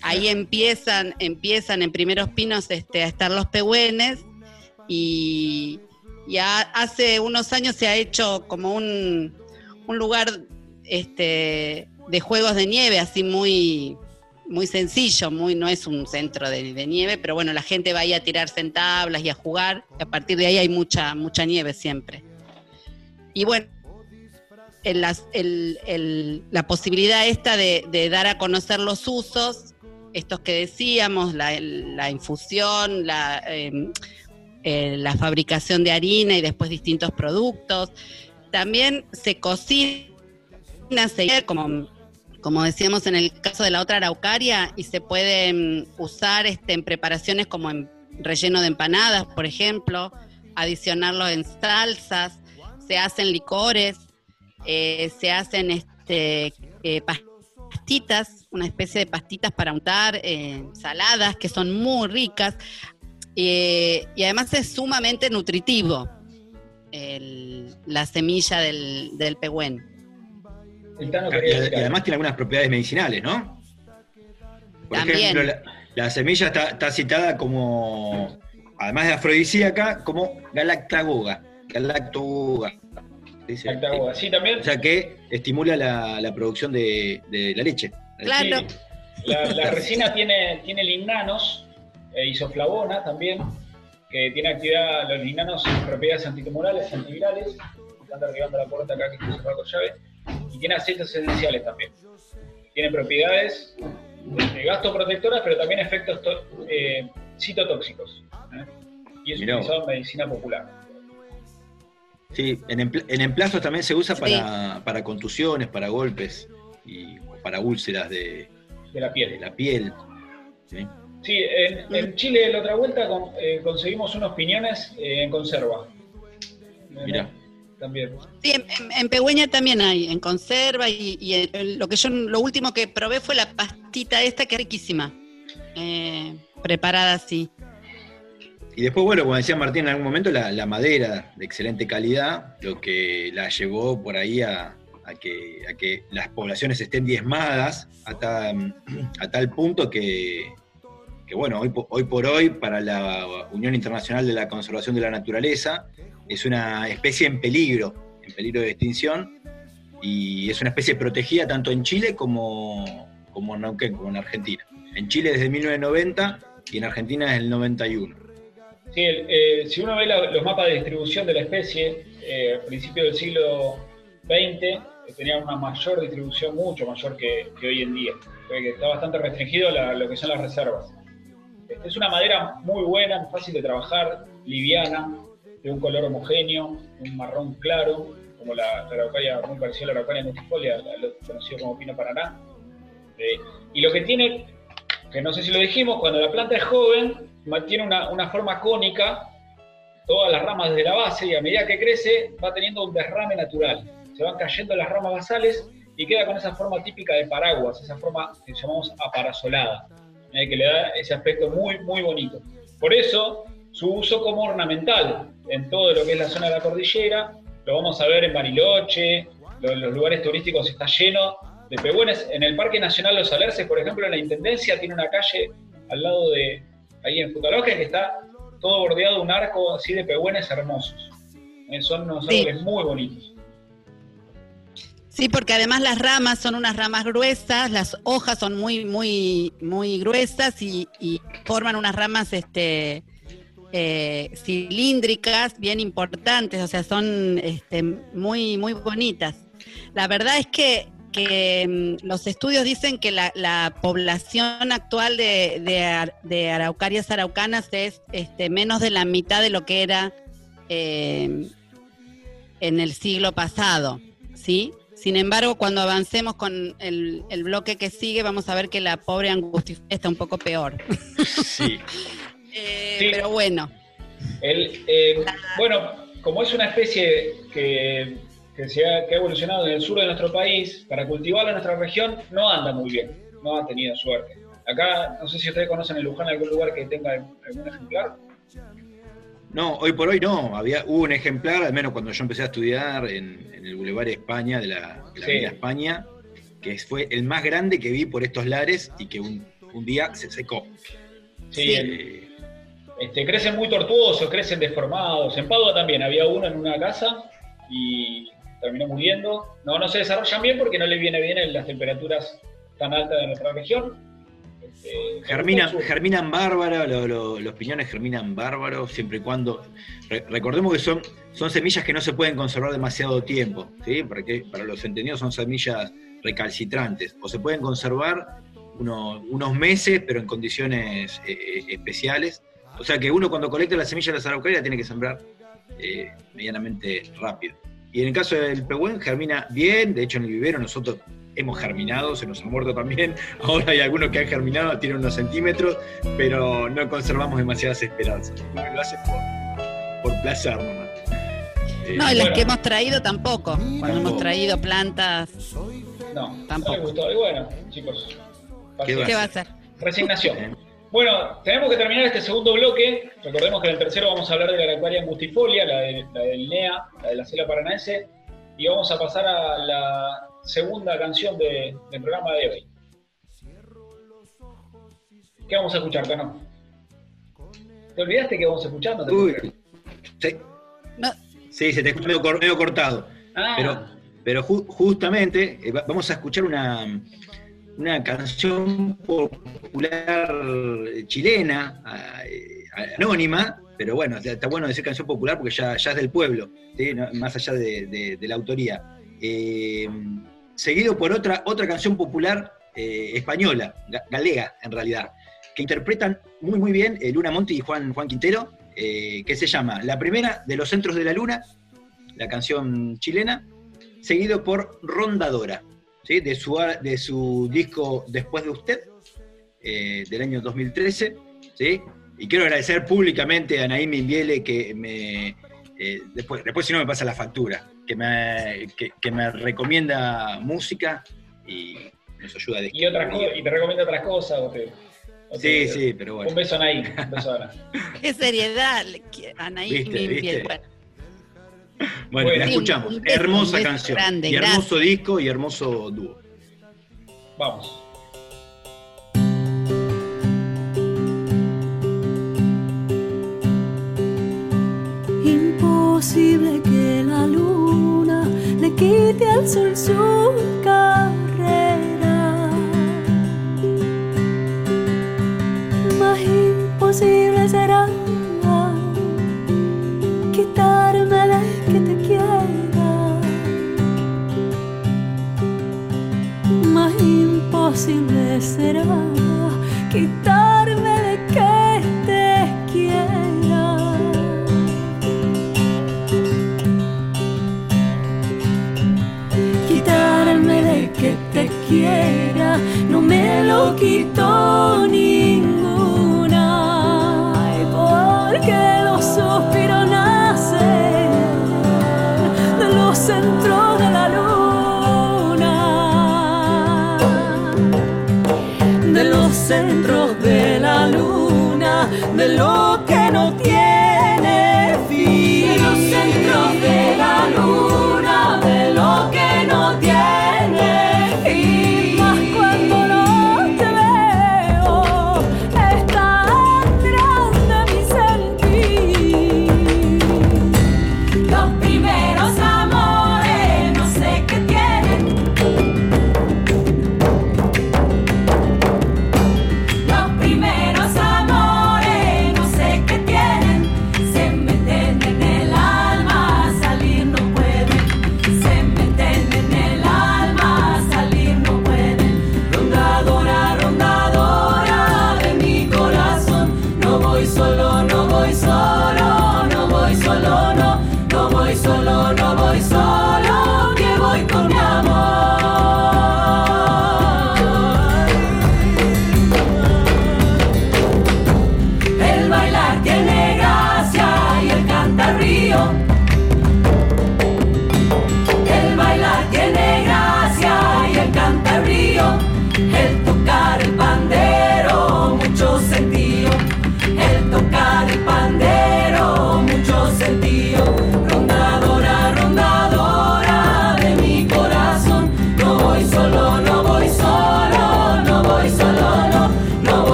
ahí empiezan empiezan en Primeros Pinos este, a estar los pehúenes y ya hace unos años se ha hecho como un, lugar este, de juegos de nieve, así muy, muy sencillo, muy, no es un centro de, nieve, pero bueno, la gente va ahí a tirarse en tablas y a jugar, y a partir de ahí hay mucha, mucha nieve siempre. Y bueno, la posibilidad esta de, dar a conocer los usos, estos que decíamos, la, infusión, la, em, eh, la fabricación de harina y después distintos productos. También se cocina, se, como, como decíamos en el caso de la otra araucaria, y se puede mm, usar este, en preparaciones como en relleno de empanadas, por ejemplo, adicionarlo en salsas, se hacen licores, eh, se hacen este, eh, pastitas, una especie de pastitas para untar, saladas que son muy ricas. Eh, y además es sumamente nutritivo la semilla del, del. Y, además tiene algunas propiedades medicinales, ¿no? Por ejemplo, la, semilla está, citada como, además de afrodisíaca, como galactagoga. Galactogoga. sí, también. O sea que estimula la, producción de, la leche. Claro. La, resina tiene, tiene lignanos e isoflavona también, que tiene actividad, los linanos, propiedades antitumorales, antivirales, están derribando la puerta acá que está cerrada con llave, y tiene aceites esenciales también. Tiene propiedades de gastoprotectoras, pero también efectos eh, citotóxicos. ¿eh? Y es utilizado en medicina popular. Sí, en, en emplazos también se usa para, para, contusiones, para golpes y para úlceras de, de la piel. De la piel. ¿sí? Sí, en, Chile la otra vuelta eh, conseguimos unos piñones eh, en conserva. Mira. También. Sí, en, Pegüeña también hay, en conserva y, lo que yo lo último que probé fue la pastita esta que es riquísima, eh, preparada así. Y después, bueno, como decía Martín en algún momento, la, madera de excelente calidad, lo que la llevó por ahí a, que, a que las poblaciones estén diezmadas hasta, a tal punto que que bueno, hoy, hoy por hoy para la Unión Internacional de la Conservación de la Naturaleza es una especie en peligro, en peligro de extinción, y es una especie protegida tanto en Chile como, como en Neuquén, como en Argentina. En Chile desde 1990 y en Argentina desde el 91. Sí, eh, si uno ve los mapas de distribución de la especie, eh, a principios del siglo XX eh, tenía una mayor distribución, mucho mayor que, hoy en día. Que está bastante restringido lo que son las reservas. Es una madera muy buena, fácil de trabajar, liviana, de un color homogéneo, un marrón claro, como la, araucaria, muy parecida a la araucaria multifolia, conocido como pino paraná. Eh, y lo que tiene, que no sé si lo dijimos, cuando la planta es joven, mantiene una, forma cónica todas las ramas desde la base y a medida que crece va teniendo un derrame natural. Se van cayendo las ramas basales y queda con esa forma típica de paraguas, esa forma que llamamos aparasolada, eh, que le da ese aspecto muy, muy bonito. Por eso, su uso como ornamental en todo lo que es la zona de la cordillera, lo vamos a ver en Bariloche, los, los lugares turísticos está lleno de pehuenes. En el Parque Nacional Los Alerces, por ejemplo, en la Intendencia tiene una calle al lado de, ahí en Futaloque, que está todo bordeado de un arco así de pehuenes hermosos. Eh, son unos Sí. árboles muy bonitos. Sí, porque además las ramas son unas ramas gruesas, las hojas son muy, muy, muy gruesas y, y forman unas ramas este, eh, cilíndricas bien importantes, o sea, son este, muy, muy bonitas. La verdad es que, que, mm, los estudios dicen que la, la población actual de, de, ar- de araucarias araucanas es este, menos de la mitad de lo que era eh, en el siglo pasado, ¿sí? Sin embargo, cuando avancemos con el, el bloque que sigue, vamos a ver que la pobre angustia está un poco peor. Sí. Eh, Sí. Pero bueno, El, eh, bueno, como es una especie que, que, se ha, que ha evolucionado en el sur de nuestro país, para cultivarla en nuestra región no anda muy bien, no ha tenido suerte. Acá, no sé si ustedes conocen en Luján algún lugar que tenga algún ejemplar. No, hoy por hoy no. Había, hubo un ejemplar, al menos cuando yo empecé a estudiar en, en el Boulevard España, de la, de la Sí. Avenida España, que fue el más grande que vi por estos lares y que un, un día se secó. Sí, Sí. el- Eh, este, crecen muy tortuosos, crecen deformados. En Padua también había uno en una casa y terminó muriendo. No, no se desarrollan bien porque no le viene bien en las temperaturas tan altas de nuestra región. Este, germinan, bárbaro, lo- lo- los piñones germinan bárbaro, siempre y cuando. re- recordemos que son, son semillas que no se pueden conservar demasiado tiempo, ¿sí? Porque para los entendidos son semillas recalcitrantes, o se pueden conservar uno- unos meses, pero en condiciones eh, eh, especiales. O sea que uno cuando colecta la semilla de las araucarias tiene que sembrar eh, medianamente rápido. Y en el caso del pehuen germina bien, de hecho en el vivero nosotros hemos germinado, se nos ha muerto también, ahora hay algunos que han germinado, tienen unos centímetros, pero no conservamos demasiadas esperanzas. Lo hacen por, por placer nomás. Eh, no, y las bueno. que hemos traído tampoco. Cuando hemos traído plantas, No, no Tampoco. gustó. Y bueno, chicos, ¿Qué va ¿qué va a hacer? resignación. Bueno, tenemos que terminar este segundo bloque. Recordemos que en el tercero vamos a hablar de la aracuaria angustifolia, la, de- la del NEA, la de la selva paranaense, y vamos a pasar a la segunda canción de- del programa de hoy. ¿Qué vamos a escuchar, Cano? ¿Te olvidaste que vamos a escuchar? No te puedo Uy, sí, No, sí, se te escucha medio, cor- medio cortado. Ah, Pero, pero ju- justamente eh, va- vamos a escuchar una, una canción popular chilena, anónima, pero bueno, está bueno decir canción popular porque ya, es del pueblo, más allá de, la autoría. Eh, seguido por otra, otra canción popular eh, española, ga- galega en realidad, que interpretan muy muy bien eh, Luna Monti y Juan, Juan Quintero, que se llama La primera de los centros de la luna, la canción chilena, seguido por Rondadora, ¿sí? de, su, de su disco Después de Usted, eh, del año 2013. ¿sí? Y quiero agradecer públicamente a Naim Inviele que me. eh, después, después, si no, me pasa la factura, que me, que, que me recomienda música y nos ayuda a y, otras co- y te recomiendo otras cosas. o te- o Sí, te- sí, pero bueno. Un beso a Naim, un beso a qué seriedad. Anaí ¿Viste. Bueno, Bueno, Bueno. la escuchamos. hermosa canción. grande, y hermoso gracias. disco y hermoso dúo. Vamos. Imposible que la luna le quite al sol su carrera. Más imposible será imposible será quitarme de que te quiera. Quitarme de que te quiera, no me lo quito ni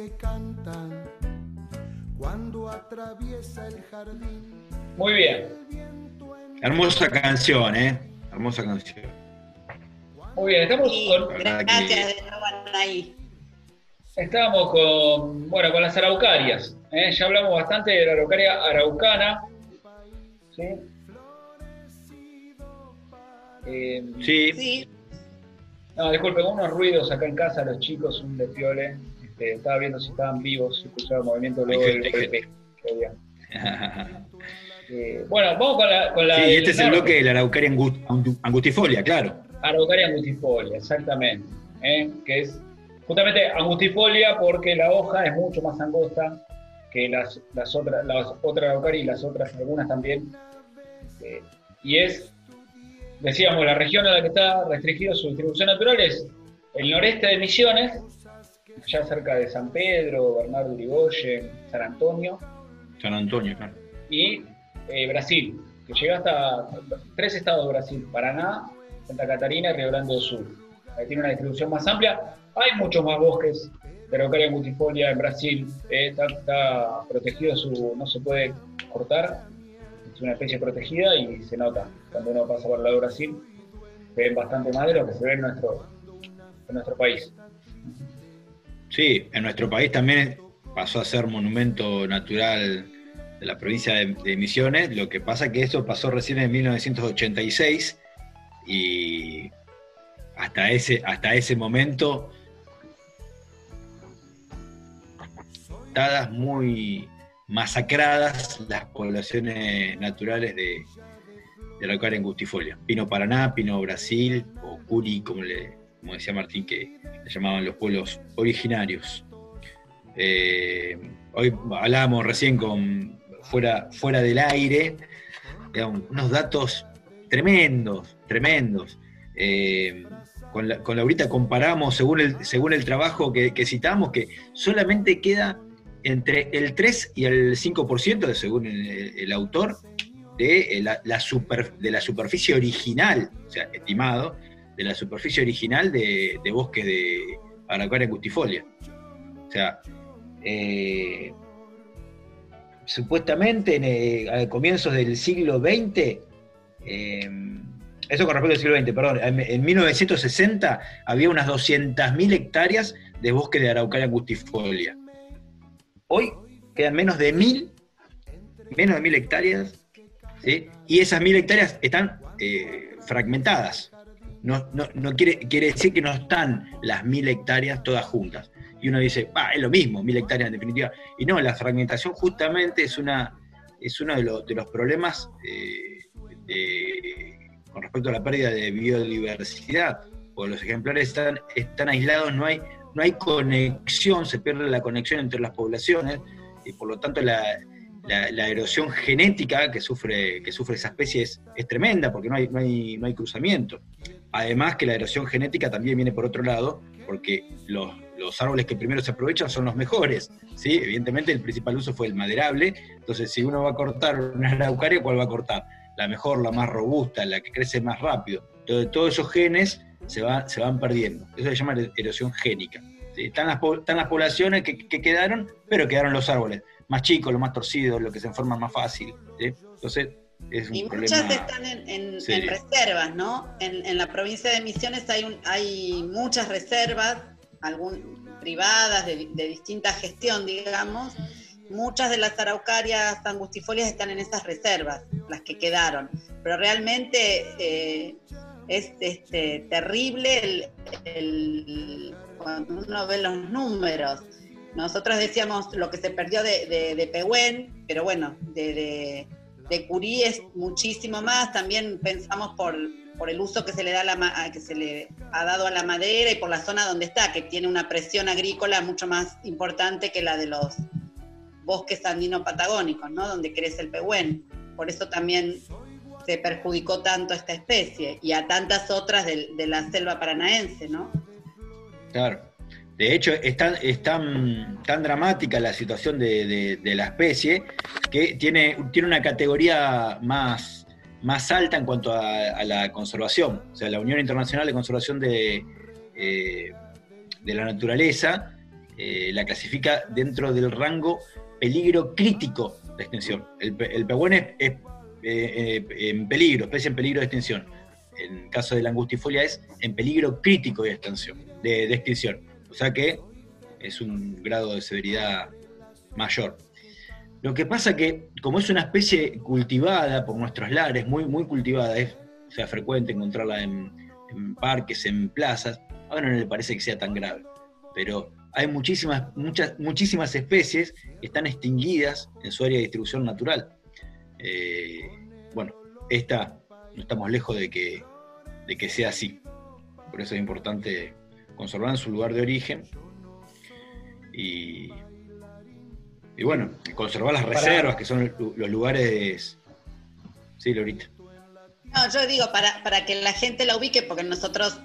que cantan cuando atraviesa el jardín. Muy bien, Hermosa canción, ¿eh? Hermosa canción. muy bien. Estamos con, gracias de nuevo ahí. estábamos con, bueno, con las araucarias. ¿eh? Ya hablamos bastante de la araucaria araucana. ¿sí? Eh, Sí, Sí, no, disculpen, unos ruidos acá en casa, los chicos, un desfiole. Este, estaba viendo si estaban vivos, si escuchaba el movimiento luego del había. Eh, bueno, vamos con la. Con la Sí, del este es el bloque de la araucaria angu- angu- angustifolia, claro. Araucaria angustifolia, exactamente. ¿eh? Que es justamente angustifolia porque la hoja es mucho más angosta que las, las otras, las otras araucarias y las otras, algunas también. Eh, y es, decíamos, la región a la que está restringido su distribución natural es el noreste de Misiones, allá cerca de San Pedro, Bernardo Urigoyen, San Antonio, San Antonio, claro. y eh, Brasil, que llega hasta tres estados de Brasil, Paraná, Santa Catarina y Río Grande do Sul. Ahí tiene una distribución más amplia. Hay muchos más bosques de Araucaria angustifolia en Brasil. eh, está, está protegido, su, no se puede cortar. Es una especie protegida y se nota cuando uno pasa por el lado de Brasil. Se ven bastante más de lo que se ve en nuestro, en nuestro país. Sí, en nuestro país también pasó a ser monumento natural de la provincia de, Misiones. Lo que pasa que eso pasó recién en 1986 y hasta ese, hasta ese momento estadas muy masacradas las poblaciones naturales de, de la Araucaria angustifolia. Pino Paraná, Pino Brasil o Curi, como, le, como decía Martín, que llamaban los pueblos originarios. Eh, hoy hablábamos recién con fuera, fuera del aire, unos datos tremendos, tremendos. Eh, con, la, con comparamos, según el, según el trabajo que, citamos, que solamente queda entre el 3 y el 5%, de, según el, autor, de la, la de la superficie original, o sea, estimado, de la superficie original de, de bosque de Araucaria angustifolia. O sea, eh, supuestamente en, eh, a comienzos del siglo XX, eh, eso con respecto al siglo XX, perdón, en, en 1960 había unas 200.000 hectáreas de bosque de Araucaria angustifolia. Hoy quedan menos de mil, menos de mil hectáreas, y esas mil hectáreas están fragmentadas. No, no, no quiere, quiere decir que no están las mil hectáreas todas juntas. Y uno dice, ah, es lo mismo, mil hectáreas en definitiva. Y no, la fragmentación justamente es, una, es uno de, los, de los problemas eh, con respecto a la pérdida de biodiversidad. Porque los ejemplares están, están aislados, no hay, no hay conexión, se pierde la conexión entre las poblaciones, y por lo tanto la, la- la erosión genética que sufre, que sufre esa especie es, es tremenda, porque no hay, no, hay, no hay cruzamiento. Además que la erosión genética también viene por otro lado, porque los, los árboles que primero se aprovechan son los mejores. ¿sí? Evidentemente el principal uso fue el maderable, entonces si uno va a cortar una araucaria, ¿cuál va a cortar? La mejor, la más robusta, la que crece más rápido. Entonces todos esos genes se, va- se van perdiendo. Eso se llama erosión génica. ¿sí? Están, las, están las poblaciones que, que quedaron, pero quedaron los árboles. Más chicos, los más torcidos, los que se enforman más fácil. Entonces es un Y muchas están en, en- en serio. reservas, ¿no? En, en la provincia de Misiones hay, un- hay muchas reservas, algún, privadas, de, de distinta gestión, digamos. Muchas de las araucarias angustifolias están en esas reservas, las que quedaron. Pero realmente eh, es este, terrible el- el- cuando uno ve los números. Nosotros decíamos lo que se perdió de, de, de Pehuen, pero bueno, de, de, de Curí es muchísimo más. También pensamos por, por el uso que se le da la, que se le ha dado a la madera y por la zona donde está, que tiene una presión agrícola mucho más importante que la de los bosques andino-patagónicos, ¿no? Donde crece el Pehuen. Por eso también se perjudicó tanto a esta especie y a tantas otras de, de la selva paranaense, ¿no? Claro. De hecho, es tan, dramática la situación de, la especie que tiene, tiene una categoría más, más alta en cuanto a, la conservación. O sea, la Unión Internacional de Conservación de, eh, la Naturaleza eh, la clasifica dentro del rango peligro crítico de extinción. El, el es, eh, en peligro, especie en peligro de extinción. En el caso de la angustifolia es en peligro crítico de extinción. De extinción. O sea que es un grado de severidad mayor. Lo que pasa que, como es una especie cultivada por nuestros lares, muy, muy cultivada, es sea, frecuente encontrarla en, parques, en plazas, a uno no le parece que sea tan grave. Pero hay muchísimas, muchas, muchísimas especies que están extinguidas en su área de distribución natural. Eh, bueno, esta no estamos lejos de que, de que sea así. Por eso es importante conservar en su lugar de origen y, y bueno, conservar las Para- reservas, que son los lugares... Sí, Lorita. No, yo digo para, para que la gente la ubique, porque nosotros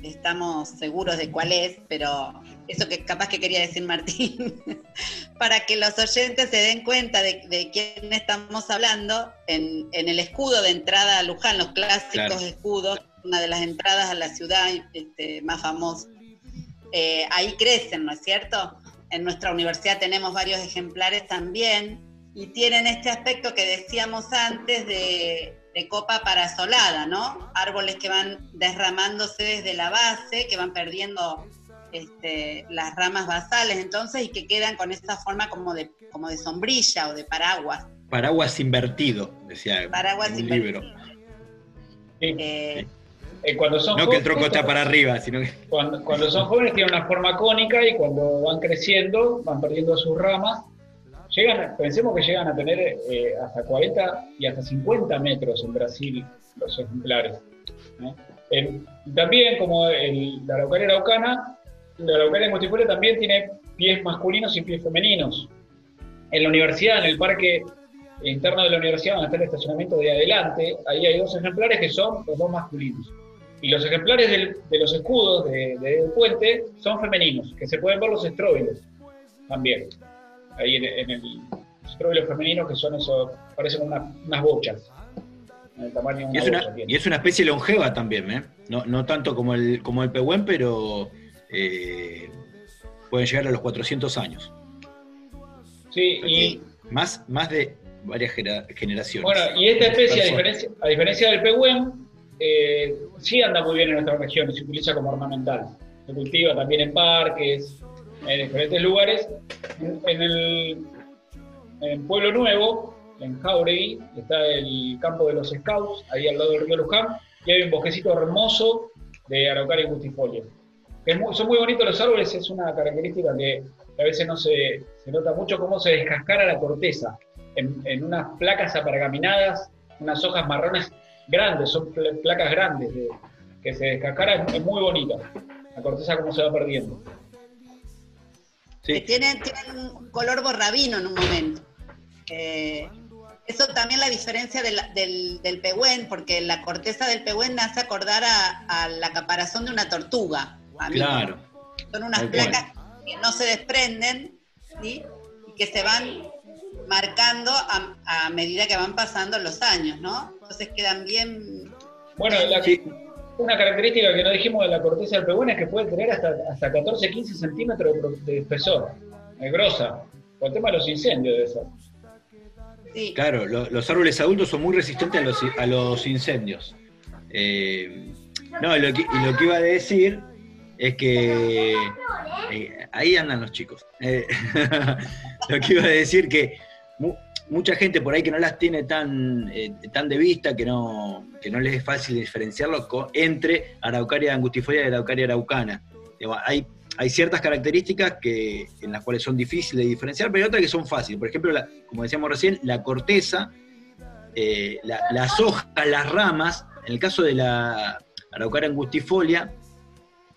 estamos seguros de cuál es, pero eso que capaz que quería decir Martín, para que los oyentes se den cuenta de, de quién estamos hablando, en, en el escudo de entrada a Luján, los clásicos Claro. escudos, una de las entradas a la ciudad este, más famosa. Eh, ahí crecen, ¿no es cierto? En nuestra universidad tenemos varios ejemplares también y tienen este aspecto que decíamos antes de, de copa parasolada, ¿no? Árboles que van derramándose desde la base, que van perdiendo este, las ramas basales entonces y que quedan con esta forma como de, como de sombrilla o de paraguas. Paraguas invertido, decía Paraguas en un invertido. libro. Sí. Eh, Eh, cuando son No que el tronco está para arriba, sino que... Cuando, cuando son jóvenes tienen una forma cónica y cuando van creciendo van perdiendo sus ramas. Llegan, pensemos que llegan a tener eh, hasta 40 y hasta 50 metros en Brasil los ejemplares. ¿eh? También, como el- la araucaria araucana, la araucaria multifolia también tiene pies masculinos y pies femeninos. En la universidad, en el parque interno de la universidad, donde está el estacionamiento de adelante, ahí hay dos ejemplares que son los dos masculinos. Y los ejemplares del- de los escudos de- del puente son femeninos, que se pueden ver los estróbilos también. Ahí en, en el estróbilos femeninos, que son eso, parecen una- unas bochas. En el tamaño de Y es, una una, bocha. tienen. y es una especie longeva también, ¿eh? No, no tanto como el, como el pehuen, pero eh, pueden llegar a los 400 años. Sí, y Más, más de varias generaciones. Bueno, y esta especie, a diferencia, a diferencia del pehuen, eh, sí anda muy bien en nuestra región y se utiliza como ornamental. Se cultiva también en parques, en diferentes lugares. En, el en Pueblo Nuevo, en Jauregui, está el campo de los Scouts, ahí al lado del río Luján, y hay un bosquecito hermoso de Araucaria gustifolia. Son muy bonitos los árboles, es una característica que a veces no se, se nota mucho cómo se descascara la corteza en, en unas placas apargaminadas, unas hojas marrones grandes, son pl- placas grandes de- que se descascara, es, es muy bonita. La corteza cómo se va perdiendo. Sí, tienen, tienen un color borrabino en un momento. Eh, eso también la diferencia de la- del, del pehuen, porque la corteza del pehuen hace acordar a, a la caparazón de una tortuga. a mí. claro. Son unas placas que no se desprenden, ¿sí? Y que se van marcando a, a medida que van pasando los años, ¿no? Entonces quedan bien... Bueno, la- Sí. una característica que no dijimos de la corteza del pehuen es que puede tener hasta, hasta 14-15 centímetros de, espesor, es grosa. Por el tema de los incendios de eso. Sí, Claro, lo- los árboles adultos son muy resistentes a los, a los incendios. Eh, no, lo que, y lo que iba a decir es que eh, ahí andan los chicos. Eh, lo que iba a decir que mucha gente por ahí que no las tiene tan, eh, tan de vista, que no, que no les es fácil diferenciarlos co- entre Araucaria angustifolia y Araucaria araucana. Hay, hay ciertas características que, en las cuales son difíciles de diferenciar, pero hay otras que son fáciles. Por ejemplo, la- como decíamos recién, la corteza, eh, la- las hojas, las ramas, en el caso de la Araucaria angustifolia,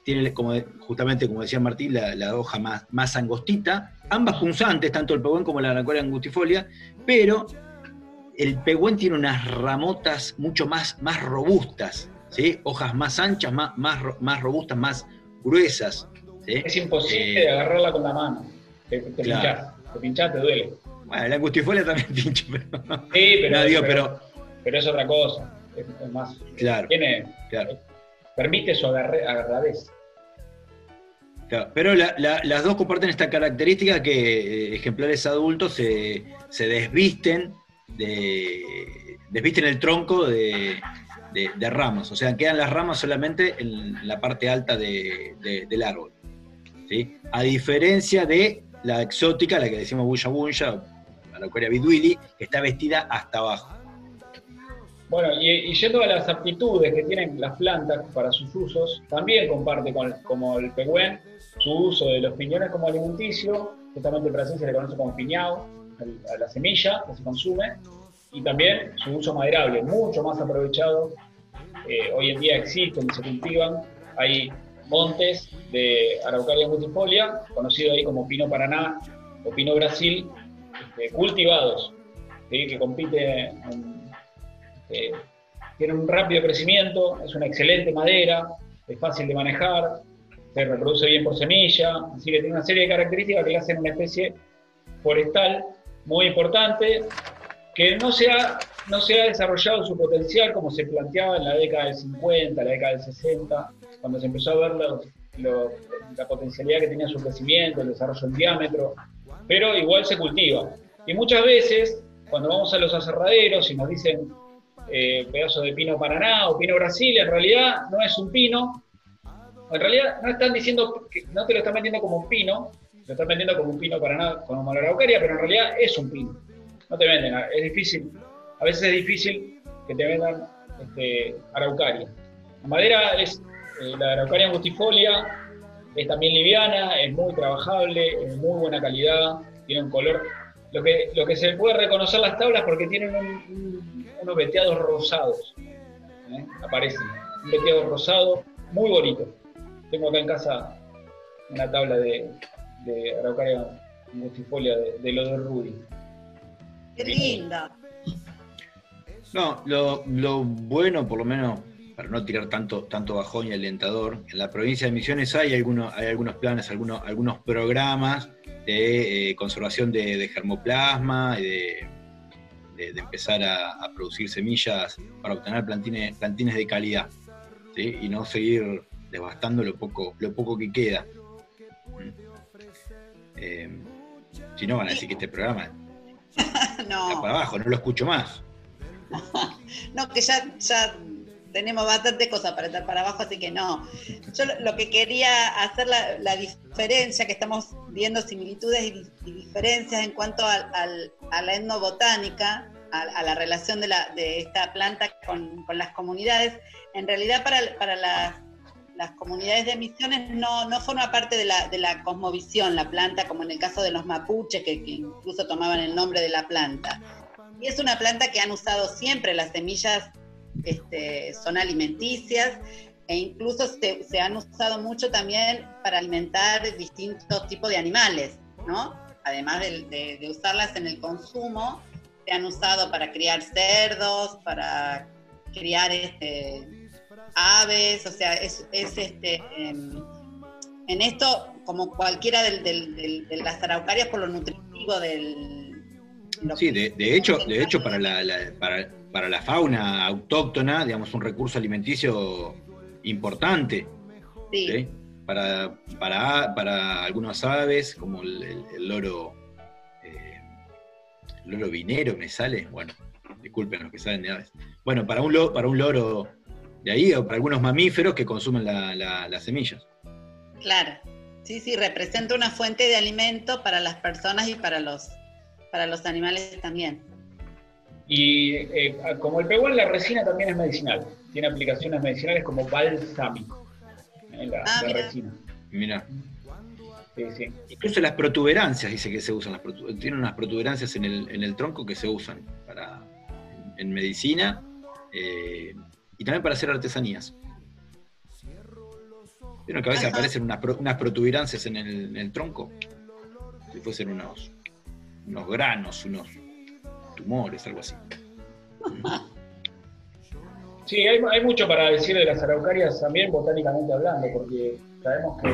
tiene como, justamente como decía Martín, la, la hoja más, más angostita, ambas punzantes, tanto el pehuen como la Araucaria angustifolia, pero el pehuen tiene unas ramotas mucho más, más robustas, ¿sí? hojas más anchas, más, más, más robustas, más gruesas. ¿sí? Es imposible Eh, agarrarla con la mano. Te, te Claro. pinchás, te pinchás, te duele. Bueno, la angustifolia también pincha, pero. Sí, pero, no, digo, pero, pero. es otra cosa. Es, es más, Claro, tiene, claro. permite su agarradez. Pero la- la- las dos comparten esta característica que eh, ejemplares adultos se, se desvisten de. desvisten el tronco de, ramas. O sea, quedan las ramas solamente en la parte alta de- de- del árbol. A diferencia de la exótica, la que decimos bulla bulla, la leucoria biduili, que está vestida hasta abajo. Bueno, y, y yendo a las aptitudes que tienen las plantas para sus usos, también comparte con, como el pehuen su uso de los piñones como alimenticio, justamente en Brasil se le conoce como piñao, a la semilla que se consume, y también su uso maderable, mucho más aprovechado. Eh, hoy en día existen y se cultivan, hay montes de Araucaria multifolia, conocido ahí como Pino Paraná o Pino Brasil, este, cultivados, que compite eh, tiene un rápido crecimiento, es una excelente madera, es fácil de manejar, se reproduce bien por semilla, así que tiene una serie de características que le hacen una especie forestal muy importante, que no se ha, no se ha desarrollado su potencial como se planteaba en la década del 50, la década del 60, cuando se empezó a ver la potencialidad que tenía su crecimiento, el desarrollo en diámetro, pero igual se cultiva. Y muchas veces, cuando vamos a los aserraderos y nos dicen eh, pedazos de pino Paraná o pino Brasil, en realidad no es un pino. En realidad no están diciendo, que no te lo están vendiendo como un pino, lo están vendiendo como un pino Paraná, como la araucaria, pero en realidad es un pino. No te venden, es difícil, a veces es difícil que te vendan este, araucaria. La madera es, eh, la araucaria angustifolia, es también liviana, es muy trabajable, es muy buena calidad, tiene un color. Lo que, lo que se puede reconocer las tablas porque tienen un- un- unos veteados rosados. ¿eh? Aparecen. Un veteado rosado muy bonito. Tengo acá en casa una tabla de, de Araucaria angustifolia de, de lo de Rudy. qué linda. No, lo, lo bueno, por lo menos, para no tirar tanto, tanto bajón y alentador, en la provincia de Misiones hay algunos, hay algunos planes, algunos, algunos programas de eh, conservación de, de germoplasma y de, de- de empezar a, a producir semillas para obtener plantines, plantines de calidad ¿sí? y no seguir devastando lo poco, lo poco que queda. Eh, si no, van a decir que este programa está para abajo, no lo escucho más. no, que ya, ya tenemos bastante cosas para estar para abajo, así que no. Yo lo, que quería hacer la, la diferencia, que estamos viendo similitudes y, di- y diferencias en cuanto al- al- a la etnobotánica, a, a la relación de, la, de esta planta con, con las comunidades, en realidad para, para las, las comunidades de misiones no, no forma parte de la, de la cosmovisión la planta, como en el caso de los mapuches, que, que incluso tomaban el nombre de la planta. Y es una planta que han usado siempre, las semillas este, son alimenticias e incluso se, se han usado mucho también para alimentar distintos tipos de animales, ¿no? Además de, de- de usarlas en el consumo, se han usado para criar cerdos, para criar este, aves, o sea, es, es, este, em, en esto, como cualquiera del- del- del- de las araucarias, por lo nutritivo del... Sí, de, de hecho, de hecho para, la, la- para, para la fauna autóctona, digamos, un recurso alimenticio importante. sí. ¿sí? Para, para, para algunas aves, como el, el- el loro, eh, el loro vinero me sale, bueno, disculpen los que saben de aves. Bueno, para un, lo- para un loro de ahí, o para algunos mamíferos que consumen la- la- las semillas. Claro. Sí, sí, representa una fuente de alimento para las personas y para los, para los animales también. Y eh, como el pehuán, la resina también es medicinal. Tiene aplicaciones medicinales como balsámico. eh, la, Ah, la mira. resina. Mira, Sí, sí. incluso las protuberancias dice que se usan, las tienen unas protuberancias en el, en el tronco que se usan para, en, en medicina eh, y también para hacer artesanías. Vieron que a veces Ajá. aparecen unas, pro- unas protuberancias en el, en el tronco, si fuesen unos, unos granos, unos tumores, algo así. Sí, hay, hay mucho para decir de las araucarias también botánicamente hablando, porque sabemos que,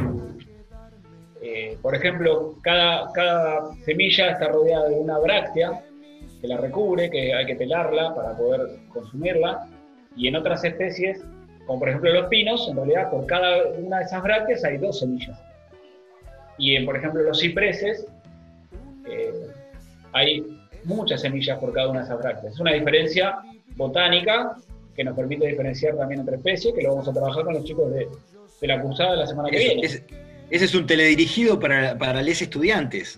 eh, por ejemplo, cada, cada semilla está rodeada de una bráctea que la recubre, que hay que pelarla para poder consumirla, y en otras especies, como por ejemplo los pinos, en realidad por cada una de esas brácteas hay dos semillas. Y en, por ejemplo, los cipreses eh, hay muchas semillas por cada una de esas brácteas. Es una diferencia botánica que nos permite diferenciar también entre especies, que lo vamos a trabajar con los chicos de, de la cursada la semana que viene. ese- ese es un teledirigido para, para les estudiantes.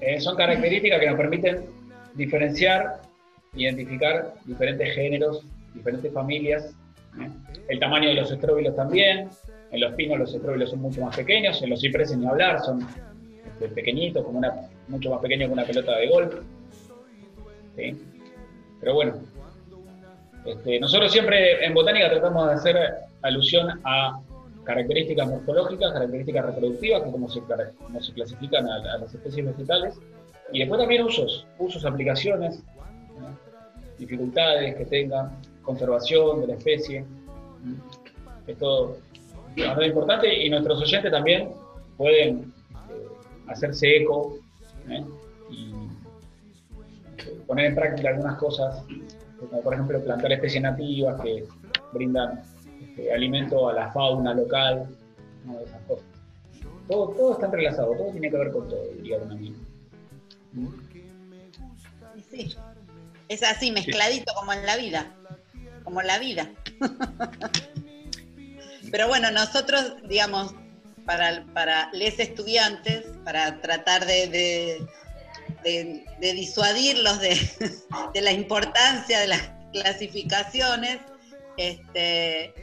Eh, son características que nos permiten diferenciar, identificar diferentes géneros, diferentes familias. ¿eh? El tamaño de los estróbilos también. En los pinos los estróbilos son mucho más pequeños, en los cipreses ni hablar, son este, pequeñitos, como una, mucho más pequeños que una pelota de golf. ¿sí? Pero bueno, este, nosotros siempre en botánica tratamos de hacer alusión a características morfológicas, características reproductivas, que como se, como se clasifican a, a las especies vegetales, y después también usos, usos, aplicaciones. Dificultades que tengan, conservación de la especie. Esto es bastante importante y nuestros oyentes también pueden eh, hacerse eco ¿eh? y eh, poner en práctica algunas cosas, como por ejemplo plantar especies nativas que brindan este, alimento a la fauna local, esas cosas. Todo, todo está entrelazado, todo tiene que ver con todo, diría un amigo. Sí. Es así, mezcladito como en la vida. Como en la vida. Pero bueno, nosotros, digamos, para, para les estudiantes, para tratar de, de, de- de disuadirlos de, de la importancia de las clasificaciones, este,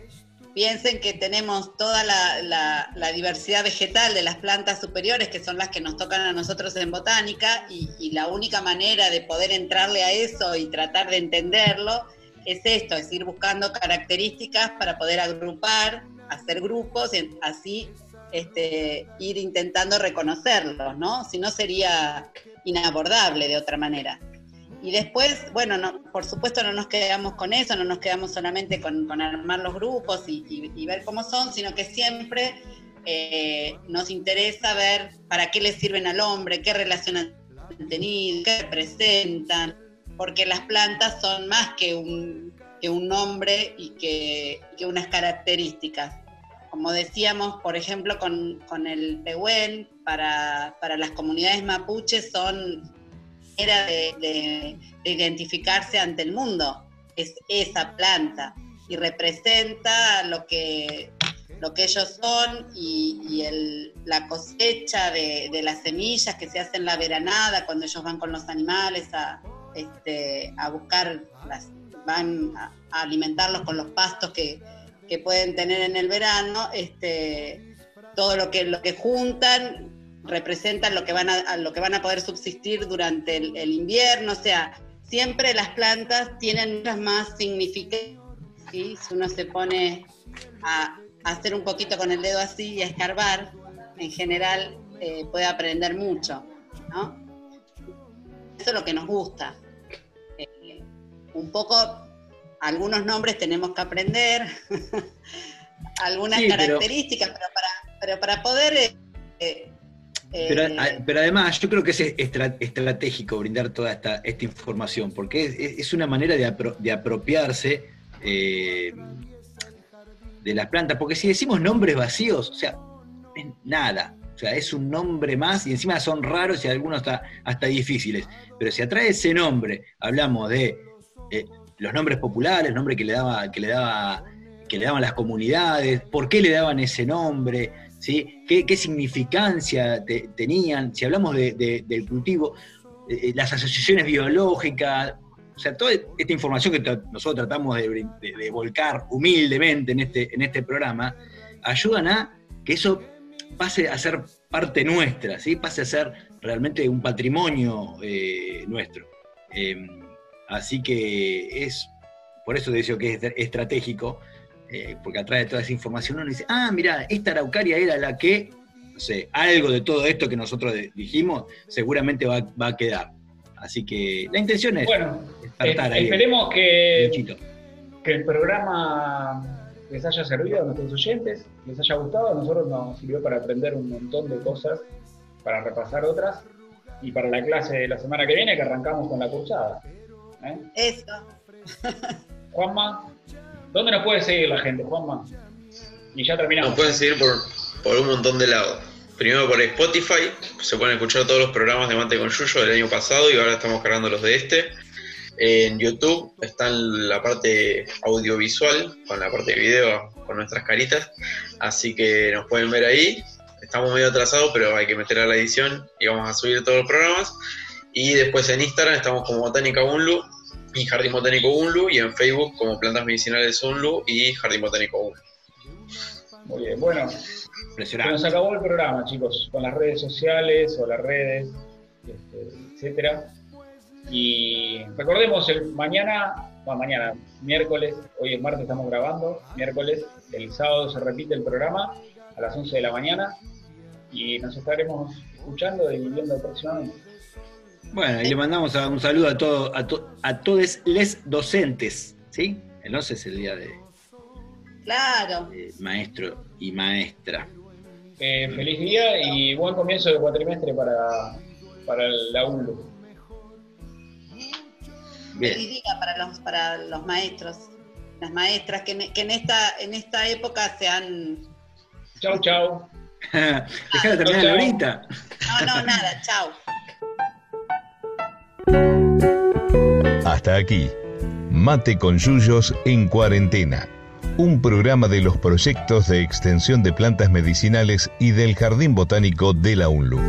piensen que tenemos toda la, la- la diversidad vegetal de las plantas superiores, que son las que nos tocan a nosotros en botánica, y, y la única manera de poder entrarle a eso y tratar de entenderlo es esto, es ir buscando características para poder agrupar, hacer grupos y así este, ir intentando reconocerlos, ¿no? Si no sería inabordable de otra manera. Y después, bueno, no, por supuesto no nos quedamos con eso, no nos quedamos solamente con, con armar los grupos y, y- ver cómo son, sino que siempre eh, nos interesa ver para qué les sirven al hombre, qué relación han tenido, qué representan, porque las plantas son más que un, que un nombre y que, que unas características. Como decíamos, por ejemplo, con, con el pehuen, para, para las comunidades mapuches son era de, de- de identificarse ante el mundo, es esa planta y representa lo que, lo que ellos son y, la cosecha de, las semillas que se hace en la veranada cuando ellos van con los animales a, este, a buscar, van a alimentarlos con los pastos que, que pueden tener en el verano, este, todo lo que, lo que juntan representan lo que van a, a lo que van a poder subsistir durante el, el invierno, o sea, siempre las plantas tienen muchas más significados, ¿sí? si uno se pone a, a hacer un poquito con el dedo así y a escarbar, en general eh, puede aprender mucho, ¿no? Eso es lo que nos gusta. Eh, un poco, algunos nombres tenemos que aprender, algunas Sí, características, pero, para, pero para poder... eh, Pero, eh, a- pero además, yo creo que es estra- estratégico brindar toda esta, esta información, porque es, es una manera de, apro- de apropiarse eh, de las plantas, porque si decimos nombres vacíos, o sea, es nada, o sea, es un nombre más y encima son raros y algunos hasta, hasta difíciles, pero si atrae ese nombre, hablamos de eh, los nombres populares, nombres que le daba, que le daba, que le daban las comunidades, por qué le daban ese nombre, ¿Qué, significancia te- tenían? Si hablamos de- de- del cultivo, eh, eh, las asociaciones biológicas, o sea, toda esta información que nosotros tratamos de, volcar humildemente en este, en este programa, ayudan a que eso pase a ser parte nuestra, ¿sí? pase a ser realmente un patrimonio eh, nuestro. Eh, así que es, por eso decía que es estratégico, eh, porque atrae toda esa información, uno dice, ah, mira, esta araucaria era la que, no sé, algo de todo esto que nosotros de- dijimos, seguramente va, va a quedar. Así que la intención es Bueno, despertar eh, ahí. esperemos que, que el programa les haya servido a nuestros oyentes, les haya gustado. A nosotros nos sirvió para aprender un montón de cosas, para repasar otras y para la clase de la semana que viene que arrancamos con la cursada. ¿eh? Eso. Juanma, ¿dónde nos puede seguir la gente, Juanma? Y ya terminamos. Nos pueden seguir por, por un montón de lados. Primero por Spotify, se pueden escuchar todos los programas de Mate con Yuyo del año pasado y ahora estamos cargando los de este. En YouTube está la parte audiovisual, con la parte de video, con nuestras caritas. Así que nos pueden ver ahí. Estamos medio atrasados, pero hay que meter a la edición y vamos a subir todos los programas. Y después en Instagram estamos como Botánica Unlu y Jardín Botánico Unlu. Y en Facebook como Plantas Medicinales Unlu y Jardín Botánico Unlu. Muy bien, bueno, se nos acabó el programa, chicos, con las redes sociales o las redes, este, etcétera. Y recordemos el mañana, bueno, mañana, miércoles, hoy es martes, estamos grabando, miércoles, el sábado se repite el programa a las 11 de la mañana y nos estaremos escuchando y viendo próximamente. Bueno, y le mandamos a- un saludo a, todo, a, to- a todos les docentes, ¿sí? El 11 es el día de, Claro. de maestro y maestra. Eh, feliz día y buen comienzo de cuatrimestre para, para la UNLU. Bien. Feliz día para los, para los maestros, las maestras que, en- que en, esta, en esta época se han... Chau, chau. Dejá de terminar ahorita. No, no, nada, chao. Hasta aquí, Mate con Yuyos en cuarentena, un programa de los proyectos de extensión de plantas medicinales y del Jardín Botánico de la UNLU.